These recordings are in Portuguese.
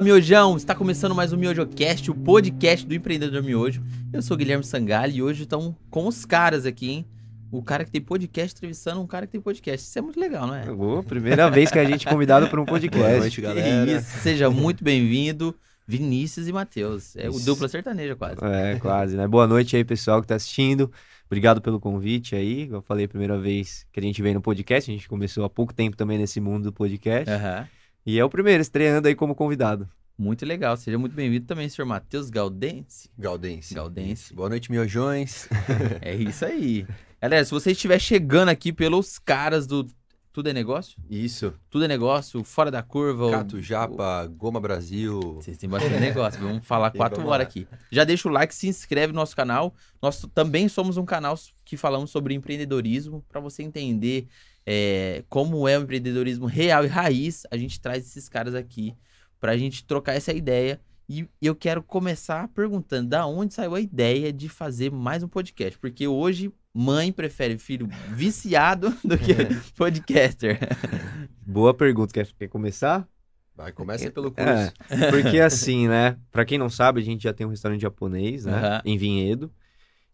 Miojão, está começando mais um MiojoCast, o podcast do empreendedor Miojo. Eu sou o Guilherme Sangalli e hoje estão com os caras aqui, hein? O cara que tem podcast entrevistando um cara que tem podcast. Isso é muito legal, não é? Ô, primeira vez que a gente é convidado para um podcast. Boa noite, galera. Isso. Seja muito bem-vindo, Vinícius e Matheus. É o Isso. dupla sertaneja quase. É, quase, né? Boa noite aí, pessoal que tá assistindo. Obrigado pelo convite aí. Eu falei a primeira vez que a gente veio no podcast. A gente começou há pouco tempo também nesse mundo do podcast. Aham. E é o primeiro, estreando aí como convidado. Muito legal. Seja muito bem-vindo também, senhor Matheus Galdense. Galdense. Galdense. Boa noite, miojões. É isso aí. Galera, se você estiver chegando aqui pelos caras do Tudo é Negócio, Isso. Tudo é Negócio, Fora da Curva, o- Cato Japa, Goma Brasil. Vocês têm bastante negócio, vamos falar Tem, quatro horas aqui. Já deixa o like, se inscreve no nosso canal. Nós também somos um canal que falamos sobre empreendedorismo, para você entender é, como é o empreendedorismo real e raiz. A gente traz esses caras aqui para a gente trocar essa ideia. E eu quero começar perguntando da onde saiu a ideia de fazer mais um podcast, porque hoje mãe prefere filho viciado do que podcaster. Boa pergunta. Quer, quer começar? Vai, começa pelo curso. É, porque assim, né? Pra quem não sabe, a gente já tem um restaurante japonês, né? Aham. Em Vinhedo.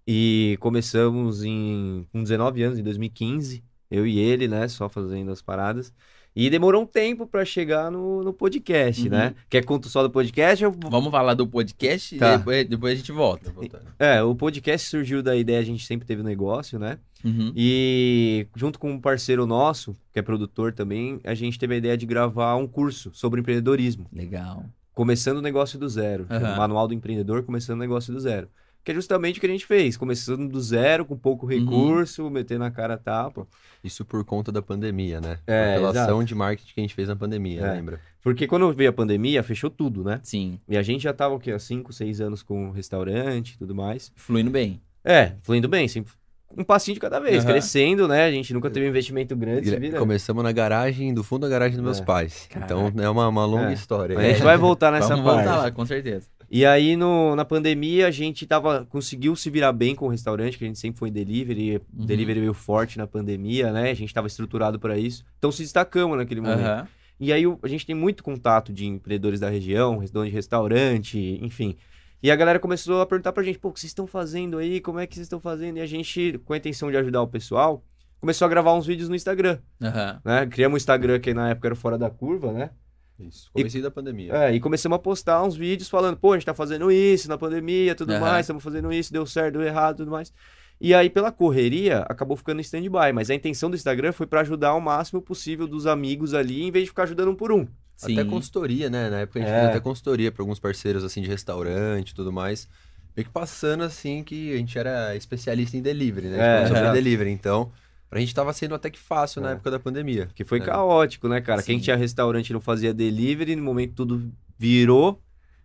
E começamos em, com 19 anos, em 2015. Eu e ele, né? Só fazendo as paradas. E demorou um tempo pra chegar no, no podcast, Uhum. né? Quer conto só do podcast? Eu... Vamos falar do podcast Tá. e depois, depois a gente volta. É, o podcast surgiu da ideia, a gente sempre teve um negócio, né? Uhum. E junto com um parceiro nosso, que é produtor também, a gente teve a ideia de gravar um curso sobre empreendedorismo. Legal. Começando o negócio do zero. O Manual do Empreendedor, começando o negócio do zero. Que é justamente o que a gente fez. Começando do zero, com pouco recurso, metendo na cara a tapa. Isso por conta da pandemia, né? É, a relação exato. de marketing que a gente fez na pandemia, É. lembra? Porque quando veio a pandemia, fechou tudo, né? Sim, E a gente já tava, o quê? Há 5, 6 anos com restaurante e tudo mais. fluindo bem. É, fluindo bem, sempre um passinho de cada vez, Aham. crescendo, né? A gente nunca teve um investimento grande, vira. Começamos na garagem, do fundo da garagem dos meus É. pais. Então é uma, uma longa É. história. A gente vai voltar nessa Vamos parte. voltar lá, com certeza. E aí, no, na pandemia, a gente tava, conseguiu se virar bem com o restaurante, que a gente sempre foi em delivery. Uhum. Delivery veio forte na pandemia, né? A gente tava estruturado para isso. Então, se destacamos naquele momento. Aham. E aí, a gente tem muito contato de empreendedores da região, dono de restaurante, enfim. E a galera começou a perguntar pra gente, pô, o que vocês estão fazendo aí? Como é que vocês estão fazendo? E a gente, com a intenção de ajudar o pessoal, começou a gravar uns vídeos no Instagram, Aham. né? Criamos um Instagram que na época era fora da curva, né? Isso. Comecei da pandemia. É, e começamos a postar uns vídeos falando, pô, a gente tá fazendo isso na pandemia, tudo Aham. mais, estamos fazendo isso, deu certo, deu errado, tudo mais. E aí, pela correria, acabou ficando em stand-by, mas a intenção do Instagram foi pra ajudar o máximo possível dos amigos ali, em vez de ficar ajudando um por um. Sim. Até consultoria, né? Na época a gente É. fez até consultoria para alguns parceiros assim de restaurante e tudo mais. Meio que passando assim que a gente era especialista em delivery, né? É, sobre exato. delivery. Então, pra gente tava sendo até que fácil na É. época da pandemia. Que foi É. caótico, né, cara? Quem Sim. tinha restaurante não fazia delivery, no momento tudo virou,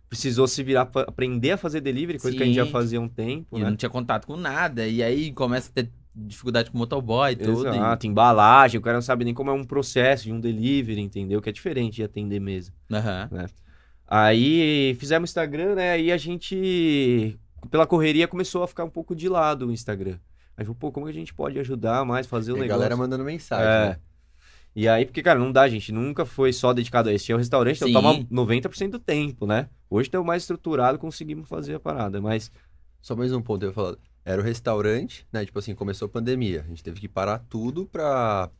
precisou se virar pra aprender a fazer delivery, coisa que a gente já Sim. fazia há um tempo, E né? não tinha contato com nada. E aí começa a ter dificuldade com motoboy e tudo. e- Exato, embalagem, o cara não sabe nem como é um processo de um delivery, entendeu? Que é diferente de atender mesmo. Aham. Aí fizemos Instagram, né? Aí a gente, pela correria, começou a ficar um pouco de lado o Instagram. Aí falou, pô, como que a gente pode ajudar mais, fazer o E a negócio? galera mandando mensagem. É. né? E aí, porque, cara, não dá, gente. Nunca foi só dedicado a isso. Tinha o restaurante, então Sim. toma 90% do tempo, né? Hoje estamos mais estruturado, conseguimos fazer a parada. Mas, Só mais um ponto eu ia falar. Era o restaurante, né? Tipo assim, começou a pandemia. A gente teve que parar tudo pra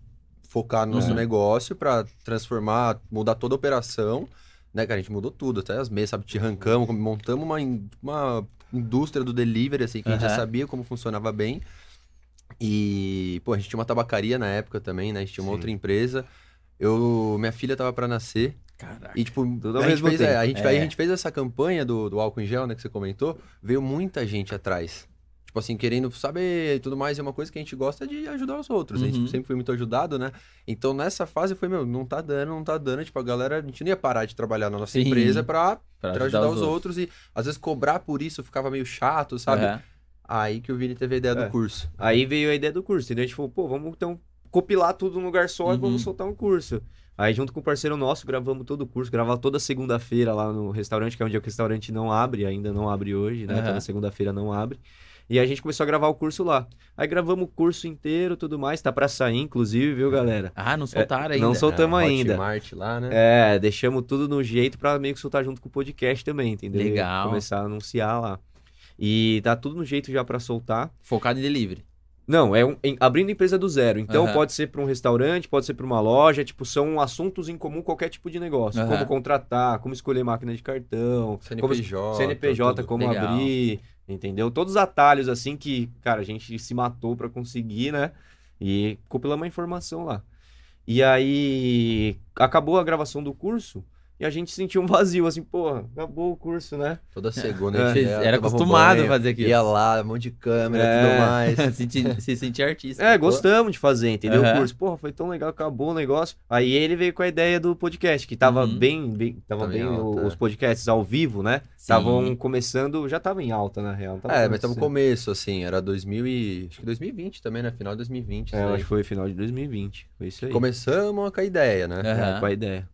focar no nosso É. negócio, pra transformar, mudar toda a operação, né, cara? A gente mudou tudo, até as mesas, sabe? Te arrancamos, montamos uma, uma indústria do delivery, assim, que a gente já sabia como funcionava bem. E, pô, a gente tinha uma tabacaria na época também, né? A gente tinha uma Sim. outra empresa. Eu, minha filha tava pra nascer. Caraca. E, tipo, Tudo a gente, fez, é, a, gente, É. a gente fez essa campanha do, do álcool em gel, né, que você comentou, veio muita gente atrás. Tipo assim, querendo saber e tudo mais, e uma coisa que a gente gosta é de ajudar os outros. A Uhum. gente sempre foi muito ajudado, né? Então, nessa fase, foi, meu, não tá dando, não tá dando. Tipo, a galera, a gente não ia parar de trabalhar na nossa Sim. empresa pra, Pra pra ajudar, os outros. E, às vezes, cobrar por isso ficava meio chato, sabe? Aham. Aí que o Vini teve a ideia É. do curso. aí veio a ideia do curso, entendeu? A gente falou, pô, vamos então compilar tudo num lugar só e Uhum. vamos soltar um curso. Aí, junto com um parceiro nosso, gravamos todo o curso, gravava toda segunda-feira lá no restaurante, que é um dia que o restaurante não abre, ainda não abre hoje, né? Aham. Toda segunda-feira não abre. E a gente começou a gravar o curso lá. Aí gravamos o curso inteiro, tudo mais, tá pra sair, inclusive, viu, galera? Ah, não soltaram ainda. não sol- Soltamos É, ainda. Hotmart lá, né? É, deixamos tudo no jeito pra meio que soltar junto com o podcast também, entendeu? Legal. Começar a anunciar lá. E tá tudo no jeito já pra soltar. Focado em delivery. Não, é um- em- abrindo empresa do zero. Então Aham. pode ser para um restaurante, pode ser para uma loja, tipo, são assuntos em comum qualquer tipo de negócio. Aham. Como contratar, como escolher máquina de cartão, como CNPJ. CNPJ, tudo. como Legal. abrir, entendeu? Todos os atalhos assim que, cara, a gente se matou para conseguir, né? E compilamos a informação lá. E aí acabou a gravação do curso e a gente sentiu um vazio, assim, porra, acabou o curso, né? Toda segunda É. a gente Vocês ia, era um acostumado a fazer aquilo. Ia lá, um monte de câmera e É. tudo mais. se, se sentir artista. É, gostamos de fazer, entendeu? Aham. O curso. Porra, foi tão legal, acabou o negócio. Aí ele veio com a ideia do podcast, que tava Uhum. bem, bem, tava Tava em bem alta, os é. podcasts ao vivo, né? Estavam começando, já tava em alta, na real. tava É, mas tava no começo, assim, era 2000 e... Acho que 2020 também, né? Final de 2020. É, acho que foi final de 2020. Foi isso aí. Começamos com a ideia, né? É, Aham. com a ideia.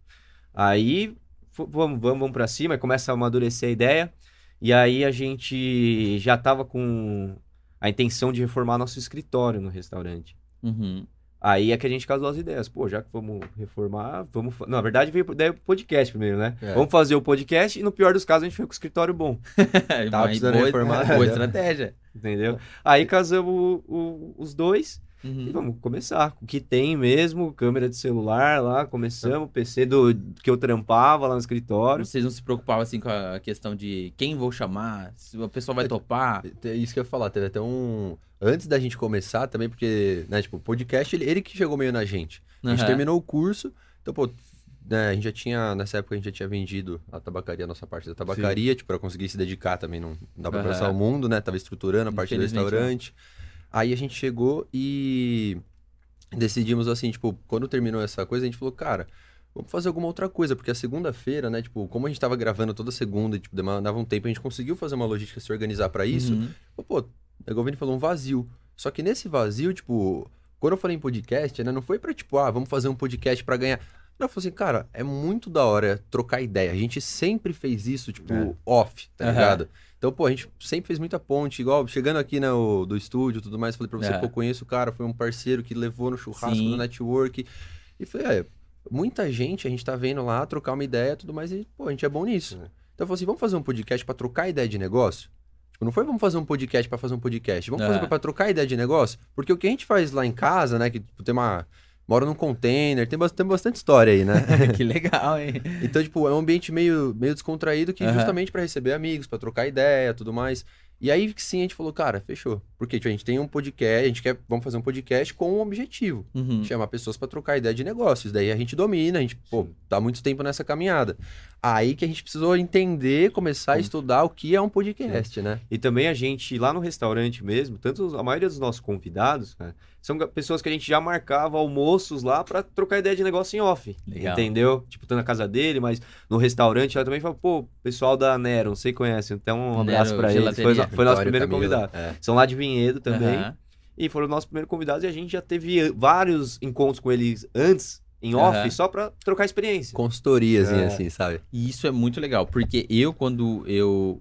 Aí, vamos, vamos, vamos pra cima, começa a amadurecer a ideia. E aí a gente já tava com a intenção de reformar nosso escritório no restaurante. Uhum. Aí é que a gente casou as ideias. Pô, já que vamos reformar, vamos. Não, na verdade veio daí o podcast primeiro, né? É. Vamos fazer o podcast e no pior dos casos a gente foi com o escritório bom, Tava precisando boa, reformar, boa estratégia. entendeu? Aí casamos o- o- os dois e Uhum. vamos começar. com O que tem mesmo, câmera de celular lá, começamos, PC do que eu trampava lá no escritório. Vocês não se preocupavam assim com a questão de quem vou chamar, se a pessoa vai topar. É Isso que eu ia falar, teve até um. Antes da gente começar também, porque, né, tipo, o podcast, ele, ele que chegou meio na gente. A gente terminou o curso, então, pô, né, a gente já tinha, nessa época a gente já tinha vendido a tabacaria, a nossa parte da tabacaria, tipo, pra conseguir se dedicar também, não, não dá pra passar o mundo, né? Tava estruturando a parte do Infelizmente, restaurante. Aí a gente chegou e decidimos assim, tipo, quando terminou essa coisa, a gente falou, cara, vamos fazer alguma outra coisa, porque a segunda-feira, né, tipo, como a gente tava gravando toda segunda e, tipo, demandava um tempo, a gente conseguiu fazer uma logística, se organizar pra isso, Uhum. Pô, o Vini falou, um vazio. Só que nesse vazio, tipo, quando eu falei em podcast, né, não foi pra, tipo, ah, vamos fazer um podcast pra ganhar. Não, eu falei assim, cara, é muito da hora trocar ideia. A gente sempre fez isso, tipo, É. off, tá Aham. ligado? Então, pô, a gente sempre fez muita ponte, igual, chegando aqui né, o- do estúdio e tudo mais, falei pra você, Aham. pô, conheço o cara, foi um parceiro que levou no churrasco, Sim. no network. E falei, é, muita gente, a gente tá vendo lá, trocar uma ideia e tudo mais, e, pô, a gente é bom nisso. É. Então eu falei assim, vamos fazer um podcast pra trocar ideia de negócio? Tipo, não foi vamos fazer um podcast pra fazer um podcast, vamos É. fazer pra trocar ideia de negócio? Porque o que a gente faz lá em casa, né, que tipo, tem uma... Mora num container, tem, bas- tem bastante história aí, né? que legal, hein? Então, tipo, é um ambiente meio, meio descontraído que Aham. justamente pra receber amigos, pra trocar ideia, tudo mais. E aí que sim a gente falou, cara, fechou. Porque tipo, a gente tem um podcast, a gente quer, vamos fazer um podcast com um objetivo. Uhum. Chamar pessoas pra trocar ideia de negócios. Daí a gente domina, a gente, pô, Sim. tá muito tempo nessa caminhada. Aí que a gente precisou entender, começar a estudar o que é um podcast, né? E também a gente, lá no restaurante mesmo, tanto a maioria dos nossos convidados, cara, são pessoas que a gente já marcava almoços lá pra trocar ideia de negócio em off. Legal. Entendeu? Tipo, tô na casa dele, mas no restaurante ela também fala, pô, pessoal da Nero, não sei se conhece, então um abraço pra eles. Foi, foi nosso primeiro Camila. convidado. É. São lá de Vinhedo também. Aham. E foram nossos primeiros convidados e a gente já teve eh, vários encontros com eles antes, em off, Aham. só pra trocar experiência. Consultoriazinha, É. assim, sabe? E isso é muito legal, porque eu, quando eu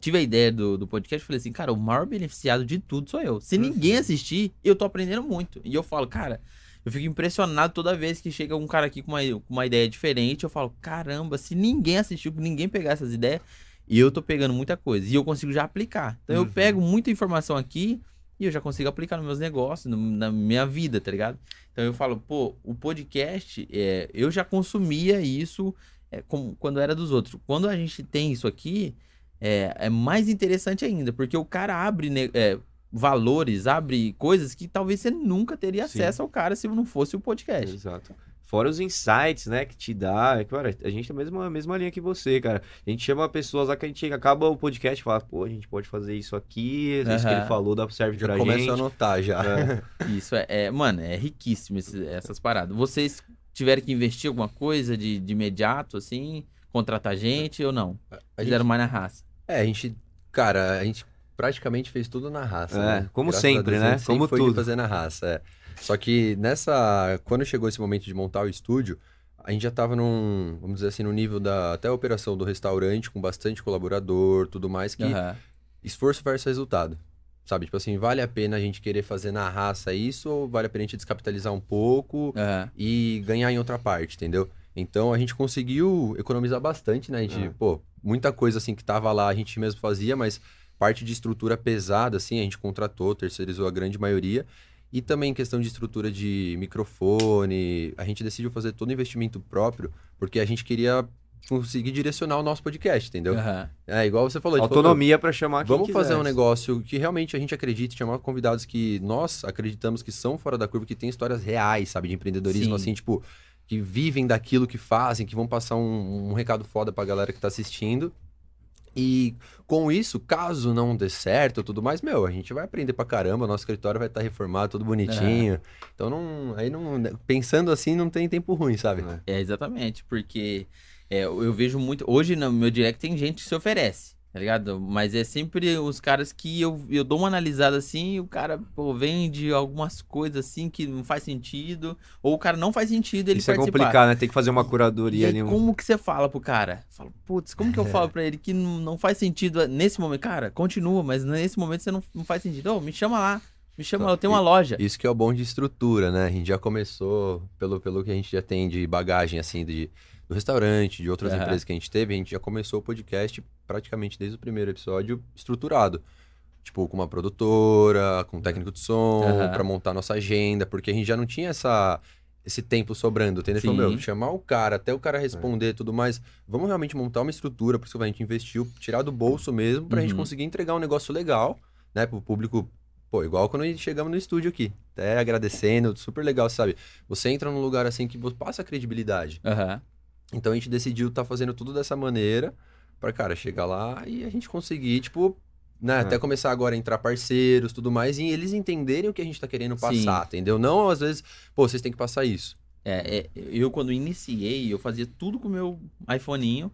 tive a ideia do, do podcast, eu falei assim, cara, o maior beneficiado de tudo sou eu. Se Uhum. ninguém assistir, eu tô aprendendo muito. E eu falo, cara, eu fico impressionado toda vez que chega um cara aqui com uma, com uma ideia diferente, eu falo, caramba, se ninguém assistiu, ninguém pegar essas ideias, eu tô pegando muita coisa. E eu consigo já aplicar. Então eu Uhum. pego muita informação aqui e eu já consigo aplicar nos meus negócios, no- na minha vida, tá ligado? Então eu falo, pô, o podcast, é, eu já consumia isso é, como, quando era dos outros. Quando a gente tem isso aqui, é, é mais interessante ainda, porque o cara abre é, valores, abre coisas que talvez você nunca teria Sim. acesso ao cara se não fosse o podcast. Exato. Fora os insights, né, que te dá. Cara, a gente tá mesma, mesma linha que você, cara. A gente chama pessoas lá que a gente acaba o podcast e fala, pô, a gente pode fazer isso aqui, isso que ele falou, dá serve Já pra começa gente. a anotar já. É. Isso é, é- mano, é riquíssimo esse- essas paradas. Vocês tiveram que investir alguma coisa de, de imediato, assim, contratar gente ou não? Fizeram gente- mais na raça. É, a gente, cara, a gente praticamente fez tudo na raça, É, né? como Graças sempre, Deus, né? sempre Como foi tudo. fazer na raça, é. Só que nessa, quando chegou esse momento de montar o estúdio, a gente já tava num, vamos dizer assim, no nível da até a operação do restaurante com bastante colaborador, tudo mais que Aham. esforço versus resultado. Sabe? Tipo assim, vale a pena a gente querer fazer na raça isso ou vale a pena a gente descapitalizar um pouco Aham. e ganhar em outra parte, entendeu? Então a gente conseguiu economizar bastante, né? A gente, É. pô, muita coisa assim que tava lá a gente mesmo fazia, mas parte de estrutura pesada, assim, a gente contratou, terceirizou a grande maioria. E também questão de estrutura de microfone, a gente decidiu fazer todo o investimento próprio, porque a gente queria conseguir direcionar o nosso podcast, entendeu? Aham. É, igual você falou. Autonomia pra chamar quem Vamos fazer um quisesse. negócio que realmente a gente acredite, chamar convidados que nós acreditamos que são fora da curva, que têm histórias reais, sabe, de empreendedorismo, Sim. assim, tipo, que vivem daquilo que fazem, que vão passar um, um recado foda pra galera que tá assistindo. E com isso, caso não dê certo e tudo mais, meu, a gente vai aprender pra caramba, nosso escritório vai estar reformado, tudo bonitinho. Então não, aí não, pensando assim, não tem tempo ruim, sabe? É. É, exatamente, porque é, eu eu vejo muito. Hoje no meu direct tem gente que se oferece, tá ligado? Mas é sempre os caras que eu, eu dou uma analisada assim e o cara pô, vende algumas coisas assim que não faz sentido, ou o cara não faz sentido ele Isso é participar. complicado, né? Tem que fazer uma curadoria ali. um- como que você fala pro cara? Fala, putz, como que eu falo pra ele que não, faz sentido nesse momento? Cara, continua, mas nesse momento você não, não faz sentido. Ô, me chama lá, me chama lá, eu tenho uma loja. Isso que é o bom de estrutura, né? A gente já começou, pelo, pelo que a gente já tem de bagagem, assim, de, do restaurante, de outras empresas que a gente teve, a gente já começou o podcast praticamente desde o primeiro episódio estruturado. Tipo, com uma produtora, com um técnico de som, Aham. pra montar nossa agenda, porque a gente já não tinha essa, esse tempo sobrando, entendeu? Falou, meu, chamar o cara, até o cara responder e tudo mais, vamos realmente montar uma estrutura, por isso que a gente investiu, tirar do bolso mesmo, pra gente Uhum. conseguir entregar um negócio legal, né, pro público Pô, igual quando a gente chegamos no estúdio aqui. Até agradecendo, super legal, sabe? Você entra num lugar assim que você passa credibilidade. Aham. Então a gente decidiu estar fazendo tudo dessa maneira pra, cara, chegar lá e a gente conseguir, tipo, né, É. até começar agora a entrar parceiros, tudo mais, e eles entenderem o que a gente tá querendo Sim. passar, entendeu? Não, às vezes, pô, vocês têm que passar isso. É, é, eu quando iniciei, eu fazia tudo com o meu iPhoneinho.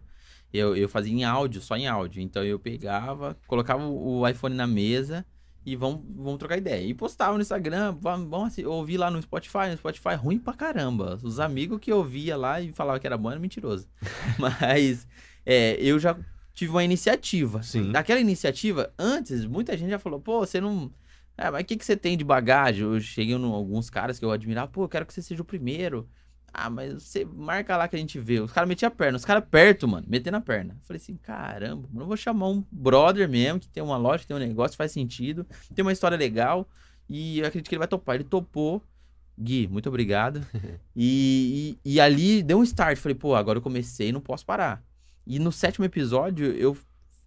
Eu, eu fazia em áudio, só em áudio. Então eu pegava, colocava o iPhone na mesa e vamos, vamos trocar ideia. E postava no Instagram, vamos, vamos assi- ouvir lá no Spotify. No Spotify, ruim pra caramba. Os amigos que eu via lá e falavam que era bom era mentiroso. Mas é, eu já tive uma iniciativa. Sim. Daquela iniciativa, antes, muita gente já falou, pô, você não. É, mas o que, que você tem de bagagem? Eu cheguei em alguns caras que eu admirava, pô, eu quero que você seja o primeiro. Ah, mas você marca lá que a gente vê. Os caras metiam a perna, os caras perto, mano, metendo a perna. Eu falei assim, caramba, mano, eu vou chamar um brother mesmo, que tem uma loja, que tem um negócio, faz sentido, tem uma história legal, e eu acredito que ele vai topar. Ele topou. Gui, muito obrigado. e, e, e ali deu um start. Falei, pô, agora eu comecei, não posso parar. E no sétimo episódio, eu,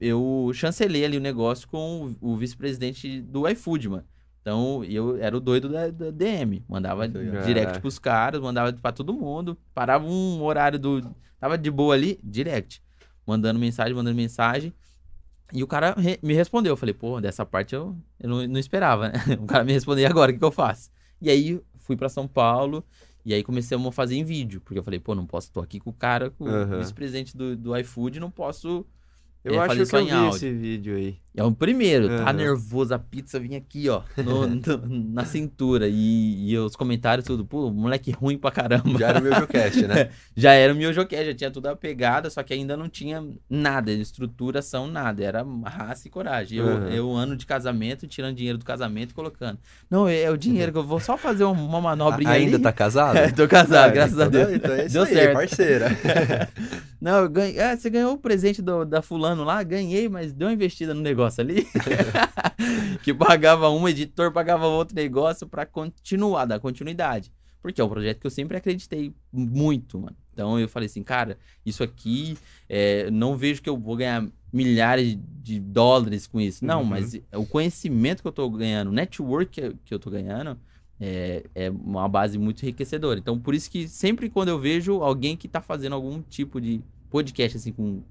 eu chancelei ali o negócio com o, o vice-presidente do iFood, mano. Então, eu era o doido da, da DM. Mandava legal. direct pros caras, mandava pra todo mundo. Parava um horário do. Tava de boa ali, direct. Mandando mensagem, mandando mensagem. E o cara re- me respondeu. Eu falei, pô, dessa parte eu, eu não, não esperava, né? O cara me respondeu, e agora o que, que eu faço? E aí fui pra São Paulo. E aí comecei a fazer em vídeo. Porque eu falei, pô, não posso, tô aqui com o cara, com Aham. o vice-presidente do, do iFood, não posso. Eu É, acho que eu vi áudio. esse vídeo aí. É o primeiro, tá nervoso, a pizza vinha aqui, ó, no- no- na cintura. E, e os comentários tudo, pô, moleque ruim pra caramba. Já era o meu showcast, né? Já era o meu joquete, já tinha tudo a pegada, só que ainda não tinha nada, estruturação, nada. Era raça e coragem. Eu, Uhum. eu ano de casamento, tirando dinheiro do casamento e colocando. Não, é, é o dinheiro que eu vou só fazer uma, manobrinha Ainda ali. tá casado? Tô casado, Ah, graças a então- Deus. Então é isso Deu aí, certo. parceira. Não, eu ganhei. É, você ganhou o presente do, da fulano lá, ganhei, mas deu uma investida no negócio ali. que pagava um editor, pagava outro negócio pra continuar, dar continuidade. Porque é um projeto que eu sempre acreditei muito, mano. Então eu falei assim, cara, isso aqui, é, não vejo que eu vou ganhar milhares de dólares com isso. Não, Uhum. mas o conhecimento que eu tô ganhando, o network que eu, que eu tô ganhando, é, é uma base muito enriquecedora. Então, por isso que sempre quando eu vejo alguém que tá fazendo algum tipo de podcast, assim, com,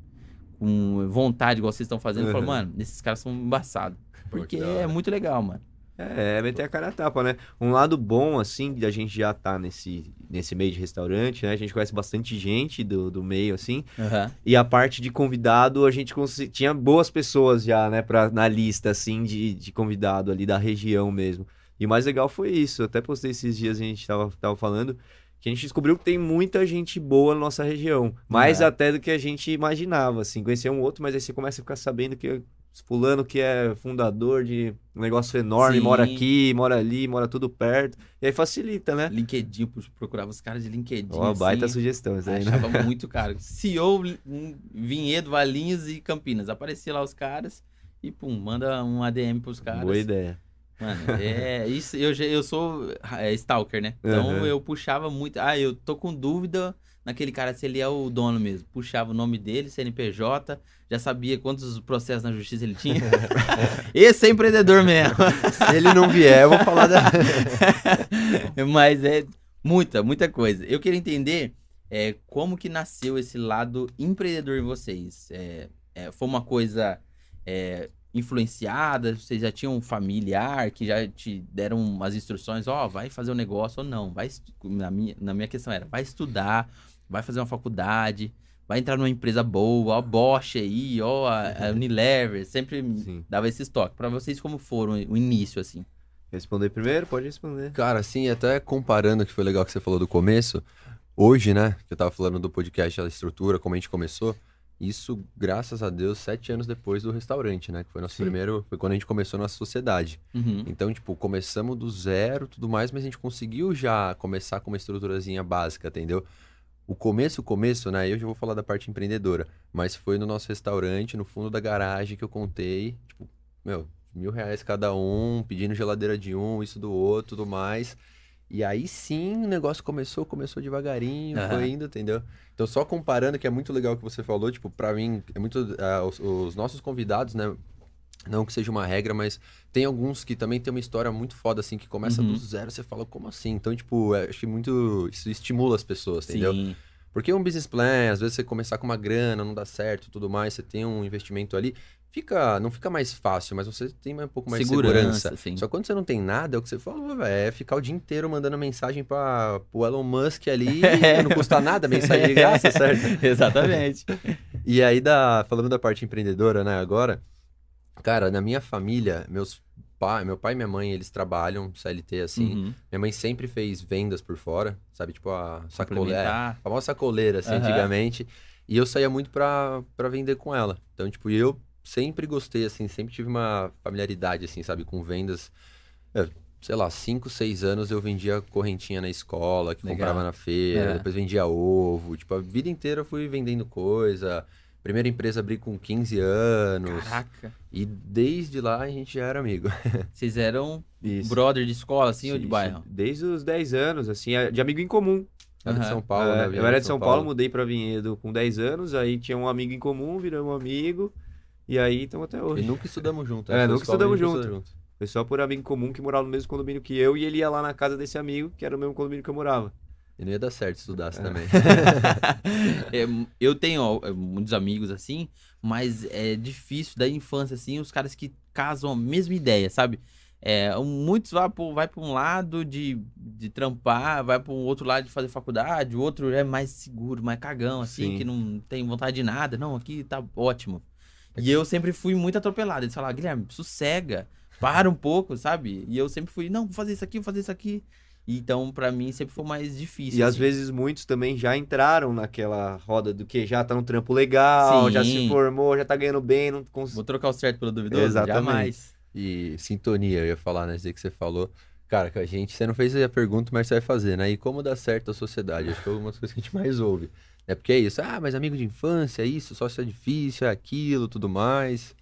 com vontade, igual vocês estão fazendo, Uhum. mano, esses caras são embaçados. Porque é muito legal, mano. É, é meter a cara a tapa, né? Um lado bom, assim, da gente já tá nesse, nesse meio de restaurante, né? A gente conhece bastante gente do, do meio, assim. Aham. E a parte de convidado, a gente tinha boas pessoas já, né, pra, na lista, assim, de, de convidado ali da região mesmo. E o mais legal foi isso. Eu até postei esses dias, a gente tava, tava falando, que a gente descobriu que tem muita gente boa na nossa região. Mais É. até do que a gente imaginava, assim. Conhecer um outro, mas aí você começa a ficar sabendo que fulano que é fundador de um negócio enorme, Sim. mora aqui, mora ali, mora tudo perto. E aí facilita, né? LinkedIn, procurava os caras de LinkedIn. Baita assim, sugestão isso aí, né? Achava muito caro. CEO, Vinhedo, Valinhos e Campinas. Aparecia lá os caras e pum, manda um ADM pros caras. Boa ideia. Mano, é isso. Eu, eu sou é, stalker, né? Então Aham. eu puxava muito. Ah, eu tô com dúvida naquele cara se ele é o dono mesmo. Puxava o nome dele, CNPJ, já sabia quantos processos na justiça ele tinha. Esse é empreendedor mesmo. Se ele não vier, eu vou falar da. Mas é muita, muita coisa. Eu queria entender é, como que nasceu esse lado empreendedor em vocês. É, é, foi uma coisa é, influenciada? Vocês já tinham um familiar que já te deram umas instruções? Ó, vai fazer um negócio ou não? Vai na, minha, na minha questão era, vai estudar, vai fazer uma faculdade, vai entrar numa empresa boa, ó, a Bosch aí, ó, a, a Unilever, sempre Sim. dava esse toque. Pra vocês, como foram o início, assim? Responder primeiro? Pode responder. Cara, assim, até comparando que foi legal que você falou do começo, hoje, né, que eu tava falando do podcast, a estrutura, como a gente começou, isso, graças a Deus, sete anos depois do restaurante, né, que foi nosso Sim. primeiro, foi quando a gente começou nossa sociedade. Uhum. Então, tipo, começamos do zero tudo mais, mas a gente conseguiu já começar com uma estruturazinha básica, entendeu? O começo, o começo, né? Eu já vou falar da parte empreendedora, mas foi no nosso restaurante, no fundo da garagem que eu contei, tipo, meu, mil reais cada um, pedindo geladeira de um, isso do outro, tudo mais. E aí sim o negócio começou, começou devagarinho, Aham. foi indo, entendeu? Então, só comparando, que é muito legal o que você falou, tipo, pra mim, é muito. ah, os, os nossos convidados, né? Não que seja uma regra, mas tem alguns que também tem uma história muito foda, assim, que começa Uhum. do zero, você fala, como assim? Então, tipo, é, acho que muito. Isso estimula as pessoas, entendeu? Sim. Porque um business plan, às vezes você começar com uma grana, não dá certo e tudo mais, você tem um investimento ali, fica, não fica mais fácil, mas você tem um pouco mais de segurança. Só quando você não tem nada, é o que você falou, é ficar o dia inteiro mandando mensagem para o Elon Musk ali, não custa nada, mensagem de graça, certo? Exatamente. E aí, da, falando da parte empreendedora, né, agora, cara, na minha família, meus pai, meu pai e minha mãe, eles trabalham CLT, assim, Uhum. minha mãe sempre fez vendas por fora, sabe, tipo a sacoleira, Complementar. a famosa sacoleira, assim, Aham. antigamente. E eu saía muito pra, pra vender com ela. Então, tipo, eu sempre gostei, assim, sempre tive uma familiaridade, assim, sabe, com vendas. É, sei lá, 5, 6 anos eu vendia correntinha na escola, que Legal. comprava na feira, É. depois vendia ovo. Tipo, a vida inteira eu fui vendendo coisa. Primeira empresa abri com 15 anos. Caraca. E desde lá a gente já era amigo. Vocês eram Isso. brother de escola, assim, ou de bairro? Desde os 10 anos, assim, é de amigo em comum. Era de Aham. São Paulo, É, né? eu era de São Paulo, mudei pra Vinhedo com 10 anos, aí tinha um amigo em comum, viramos amigo, e aí estamos até E hoje. nunca estudamos juntos. É, né? Foi nunca estudamos junto. estudou Foi só por amigo comum que morava no mesmo condomínio que eu, e ele ia lá na casa desse amigo, que era o mesmo condomínio que eu morava. E não ia dar certo se estudasse também. É, eu tenho ó, é, muitos amigos assim, mas é difícil da infância, assim, os caras que casam a mesma ideia, sabe? É, muitos vai para vai pra um lado de, de trampar, vai para um outro lado de fazer faculdade, o outro é mais seguro, mais cagão, assim, Sim. que não tem vontade de nada. Não, aqui tá ótimo. E eu sempre fui muito atropelado. Eles falavam, Guilherme, sossega, para um pouco, sabe? E eu sempre fui, não, vou fazer isso aqui, vou fazer isso aqui. Então, pra mim, sempre foi mais difícil. E às assim. vezes muitos também já entraram naquela roda do que já tá no trampo legal, já se Sim. formou, já tá ganhando bem, não cons... Vou trocar o certo pelo duvidoso? Exatamente. Jamais. E sintonia, eu ia falar, né? Dizer que você falou. Cara, com a gente, você não fez a pergunta, mas você vai fazer, né? E como dá certo a sociedade? Acho que é uma das coisas que a gente mais ouve. É porque é isso, ah, mas amigo de infância, isso, sócio é difícil, é aquilo, tudo mais.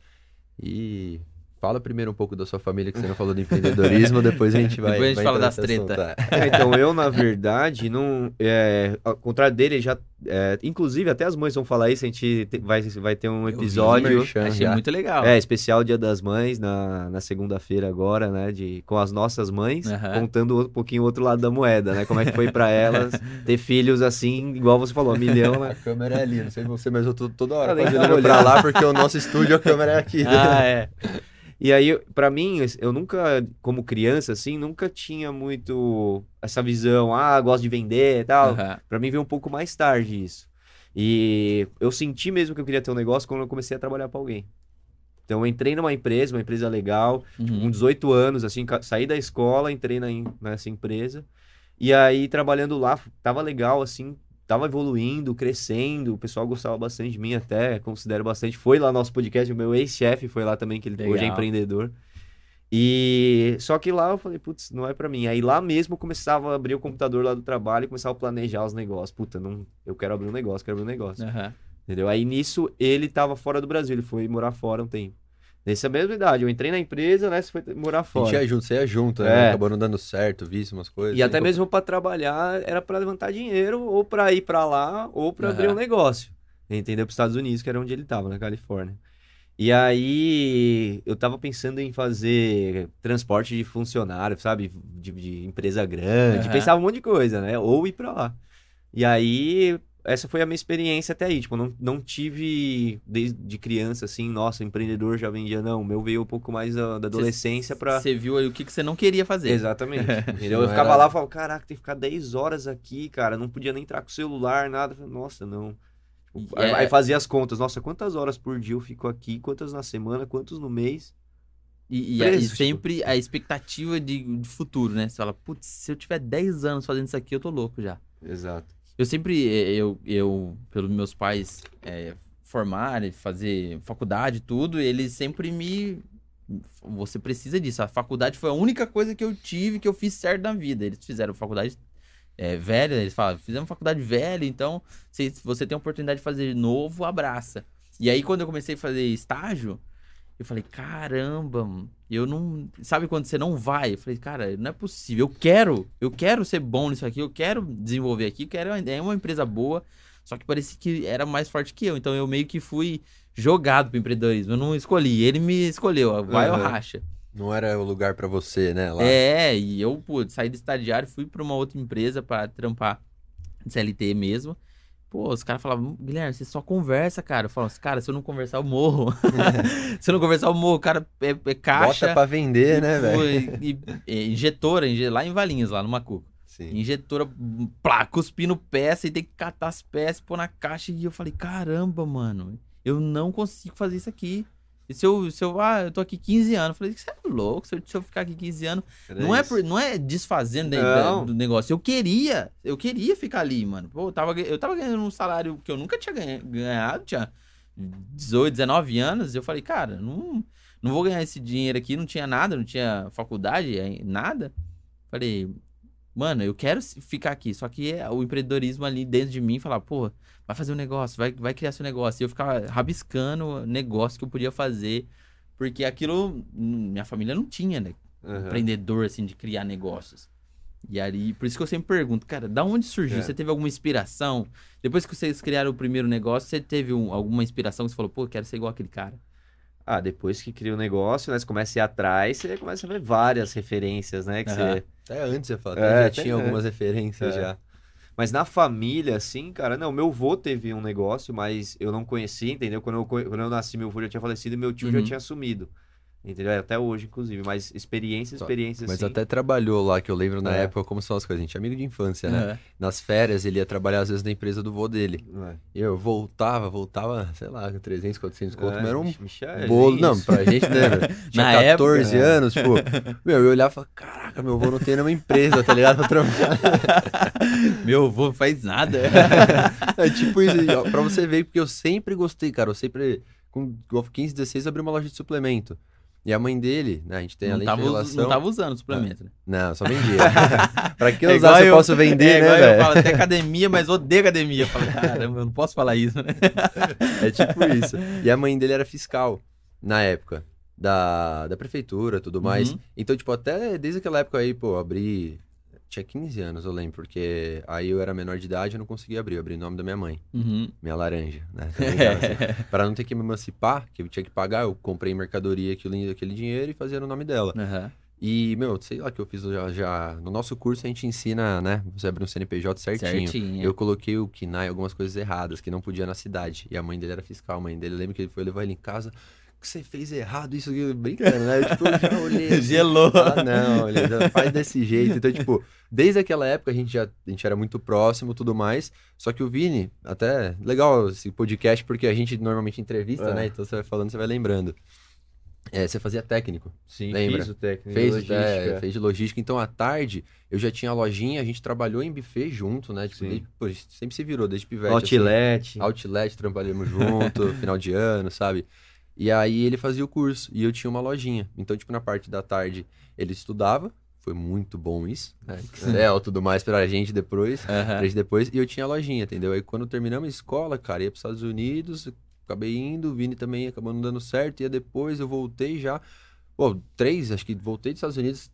E fala primeiro um pouco da sua família, que você não falou do empreendedorismo, depois a gente vai. Depois a gente vai fala das nesse treta. assunto, é. É, então eu, na verdade, não. É, ao contrário dele, já. é, inclusive, até as mães vão falar isso, a gente te- vai, vai ter um episódio. merchan Achei já. muito legal. É, especial Dia das Mães, na, na segunda-feira agora, né? De, com as nossas mães, Aham. contando um pouquinho o outro lado da moeda, né? Como é que foi pra elas ter filhos assim, igual você falou, um milhão, A né? câmera é ali, não sei você, mas eu tô toda hora tava olhando pra lá, porque o nosso estúdio, a câmera é aqui. Ah, é. E aí, pra mim, eu nunca, como criança, assim, nunca tinha muito essa visão, ah, gosto de vender e tal. Aham. Pra mim veio um pouco mais tarde isso. E eu senti mesmo que eu queria ter um negócio quando eu comecei a trabalhar pra alguém. Então eu entrei numa empresa, uma empresa legal, Uhum. com 18 anos, assim, saí da escola, entrei na, nessa empresa. E aí, trabalhando lá, tava legal, assim, tava evoluindo, crescendo, o pessoal gostava bastante de mim até, considero bastante. Foi lá no nosso podcast, o meu ex-chefe foi lá também, que ele hoje é Legal. empreendedor. E só que lá eu falei, putz, não é pra mim. Aí lá mesmo eu começava a abrir o computador lá do trabalho e começava a planejar os negócios. Puta, não, eu quero abrir um negócio, quero abrir um negócio. Aham. Entendeu? Aí nisso ele tava fora do Brasil, ele foi morar fora um tempo. Nessa mesma idade, eu entrei na empresa, né? Você foi morar A gente fora. ia junto, você ia junto, É. né? Acabou não dando certo, visto umas coisas. E até mesmo para trabalhar era para levantar dinheiro, ou para ir para lá, ou para abrir Aham. um negócio. Entendeu? Para os Estados Unidos, que era onde ele tava, na Califórnia. E aí eu tava pensando em fazer transporte de funcionário, sabe? De, de empresa grande. Aham. Pensava um monte de coisa, né? Ou ir para lá. E aí, essa foi a minha experiência até aí. Tipo, não, não tive desde criança assim, nossa, empreendedor já vendia, não. O meu veio um pouco mais da, da adolescência para Você viu aí o que, que você não queria fazer. Exatamente. Entendeu? Eu ficava lá e falava, caraca, tem que ficar 10 horas aqui, cara. Não podia nem entrar com o celular, nada. Falei, Nossa, não. Tipo, aí, é- aí fazia as contas. Nossa, quantas horas por dia eu fico aqui? Quantas na semana? Quantos no mês? E, e, e tipo. sempre a expectativa de, de futuro, né? Você fala, putz, se eu tiver 10 anos fazendo isso aqui, eu tô louco já. Exato. Eu sempre, eh, eu, eu pelos meus pais eh, formarem, fazer faculdade tudo, eles sempre me. Você precisa disso. A faculdade foi a única coisa que eu tive que eu fiz certo na vida. Eles fizeram faculdade eh, velha, eles falam, fizemos faculdade velha, então se você tem a oportunidade de fazer novo, abraça. E aí, quando eu comecei a fazer estágio, eu falei, caramba, eu não. Sabe quando você não vai? Eu falei, cara, não é possível. Eu quero, eu quero ser bom nisso aqui, eu quero desenvolver aqui, eu quero. É uma empresa boa, só que parecia que era mais forte que eu. Então eu meio que fui jogado pro empreendedorismo. Eu não escolhi, ele me escolheu. ó, Vai ou Aham. racha. Não era o lugar pra você, né? Lá. É, e eu, pô, saí de estagiário, fui pra uma outra empresa pra trampar de CLT mesmo. Pô, os caras falavam, Guilherme, você só conversa, cara. Eu falo, cara, se eu não conversar, eu morro. se eu não conversar, eu morro. O cara é, é caixa. Bota pra vender, né, velho? E- e injetora, inje- lá em Valinhos, lá no Macuco. Sim. Injetora, plá, cuspindo peça e tem que catar as peças, pôr na caixa. E eu falei, caramba, mano, eu não consigo fazer isso aqui. E se eu, se eu, ah, eu tô aqui 15 anos, eu falei, você é louco, se eu, se eu ficar aqui 15 anos, Era não é, por- não é desfazendo da- Não. do negócio. Eu queria, eu queria ficar ali, mano. Pô, eu tava, eu tava ganhando um salário que eu nunca tinha ganha- ganhado, tinha 18, 19 anos. Eu falei, cara, não, não vou ganhar esse dinheiro aqui, não tinha nada, não tinha faculdade, eh, nada. Falei, mano, eu quero ficar aqui. Só que é o empreendedorismo ali dentro de mim falar, pô, vai fazer um negócio, vai, vai criar seu negócio. E eu ficava rabiscando negócio que eu podia fazer. Porque aquilo, minha família não tinha, né? Aham. empreendedor, assim, de criar negócios. E aí, por isso que eu sempre pergunto, cara, da onde surgiu? É. Você teve alguma inspiração? Depois que vocês criaram o primeiro negócio, você teve um- alguma inspiração que você falou, pô, quero ser igual aquele cara? Ah, depois que cria o negócio, né? Você começa a ir atrás, você começa a ver várias referências, né? Que Aham. você... Até antes você fala, É, já tinha antes. algumas referências É. já. Mas na família, assim, cara, não, meu avô teve um negócio, mas eu não conhecia, entendeu? Quando eu, quando eu nasci, meu avô já tinha falecido e meu tio já Uhum. tinha assumido. Entendeu? É, Até hoje, inclusive. Mas experiências, Só- experiências, Mas assim. até trabalhou lá, que eu lembro na É. época como são as coisas. A gente é amigo de infância, né? É. Nas férias ele ia trabalhar às vezes na empresa do vô dele. É? E eu voltava, voltava, sei lá, com 300, 400 conto. É, mas era um Michel, é bolo. Não, pra gente, né? Tinha Na 14 época, é. anos, tipo. Meu, eu olhava e falava, caraca, meu avô não tem nenhuma empresa, tá ligado? Pra trabalhar. Meu avô não faz nada. É tipo isso, ó, pra você ver, porque eu sempre gostei, cara. Eu sempre, com 15, 16, eu abri uma loja de suplemento. E a mãe dele, né, a gente tem não, além tava, de relação... não tava usando o suplemento, né? Não, só vendia. pra que É usar se eu eu- posso vender, é, né, eu velho? falo até academia, mas odeio academia. Eu falo, caramba, eu não posso falar isso, né? É tipo isso. E a mãe dele era fiscal na época da, da prefeitura tudo mais. Uhum. Então, tipo, até desde aquela época aí, pô, eu abri. Tinha 15 anos, eu lembro, porque aí eu era menor de idade eu não conseguia abrir. Eu abri o nome da minha mãe, Uhum. minha laranja, né? Assim, Pra não ter que me emancipar, que eu tinha que pagar, eu comprei mercadoria, aquilo, aquele dinheiro e fazia no nome dela. Aham. E, meu, sei lá que eu fiz já, já. No nosso curso a gente ensina, né? Você abre um CNPJ certinho. Certinho. Eu coloquei o KINAI algumas coisas erradas, que não podia na cidade. E a mãe dele era fiscal, a mãe dele, lembra que ele foi levar ele em casa. O que você fez errado, isso aqui, brincando, né? Eu, tipo, eu já olhei. assim, Gelou. Ah, não, ele já faz desse jeito. Então, tipo, desde aquela época a gente já a gente era muito próximo tudo mais. Só que o Vini, até legal esse podcast, porque a gente normalmente entrevista, É. né? Então você vai falando, você vai lembrando. é, você fazia técnico. Sim, Lembra? fiz o técnico. Fez, logística. é, fez de logística. Então, à tarde, eu já tinha a lojinha, a gente trabalhou em buffet junto, né? Tipo, desde- pô, a gente sempre se virou, desde pivete. assim. Outlet. Outlet, trabalhamos junto, final de ano, sabe? E aí ele fazia o curso e eu tinha uma lojinha. Então, tipo, na parte da tarde ele estudava, foi muito bom isso, né? Excel, tudo mais pra gente depois, pra Aham. gente depois. E eu tinha a lojinha, entendeu? Aí quando terminamos a escola, cara, ia pros Estados Unidos, acabei indo, o Vini também acabou não dando certo, ia depois, eu voltei já. Pô, três, acho que voltei dos Estados Unidos.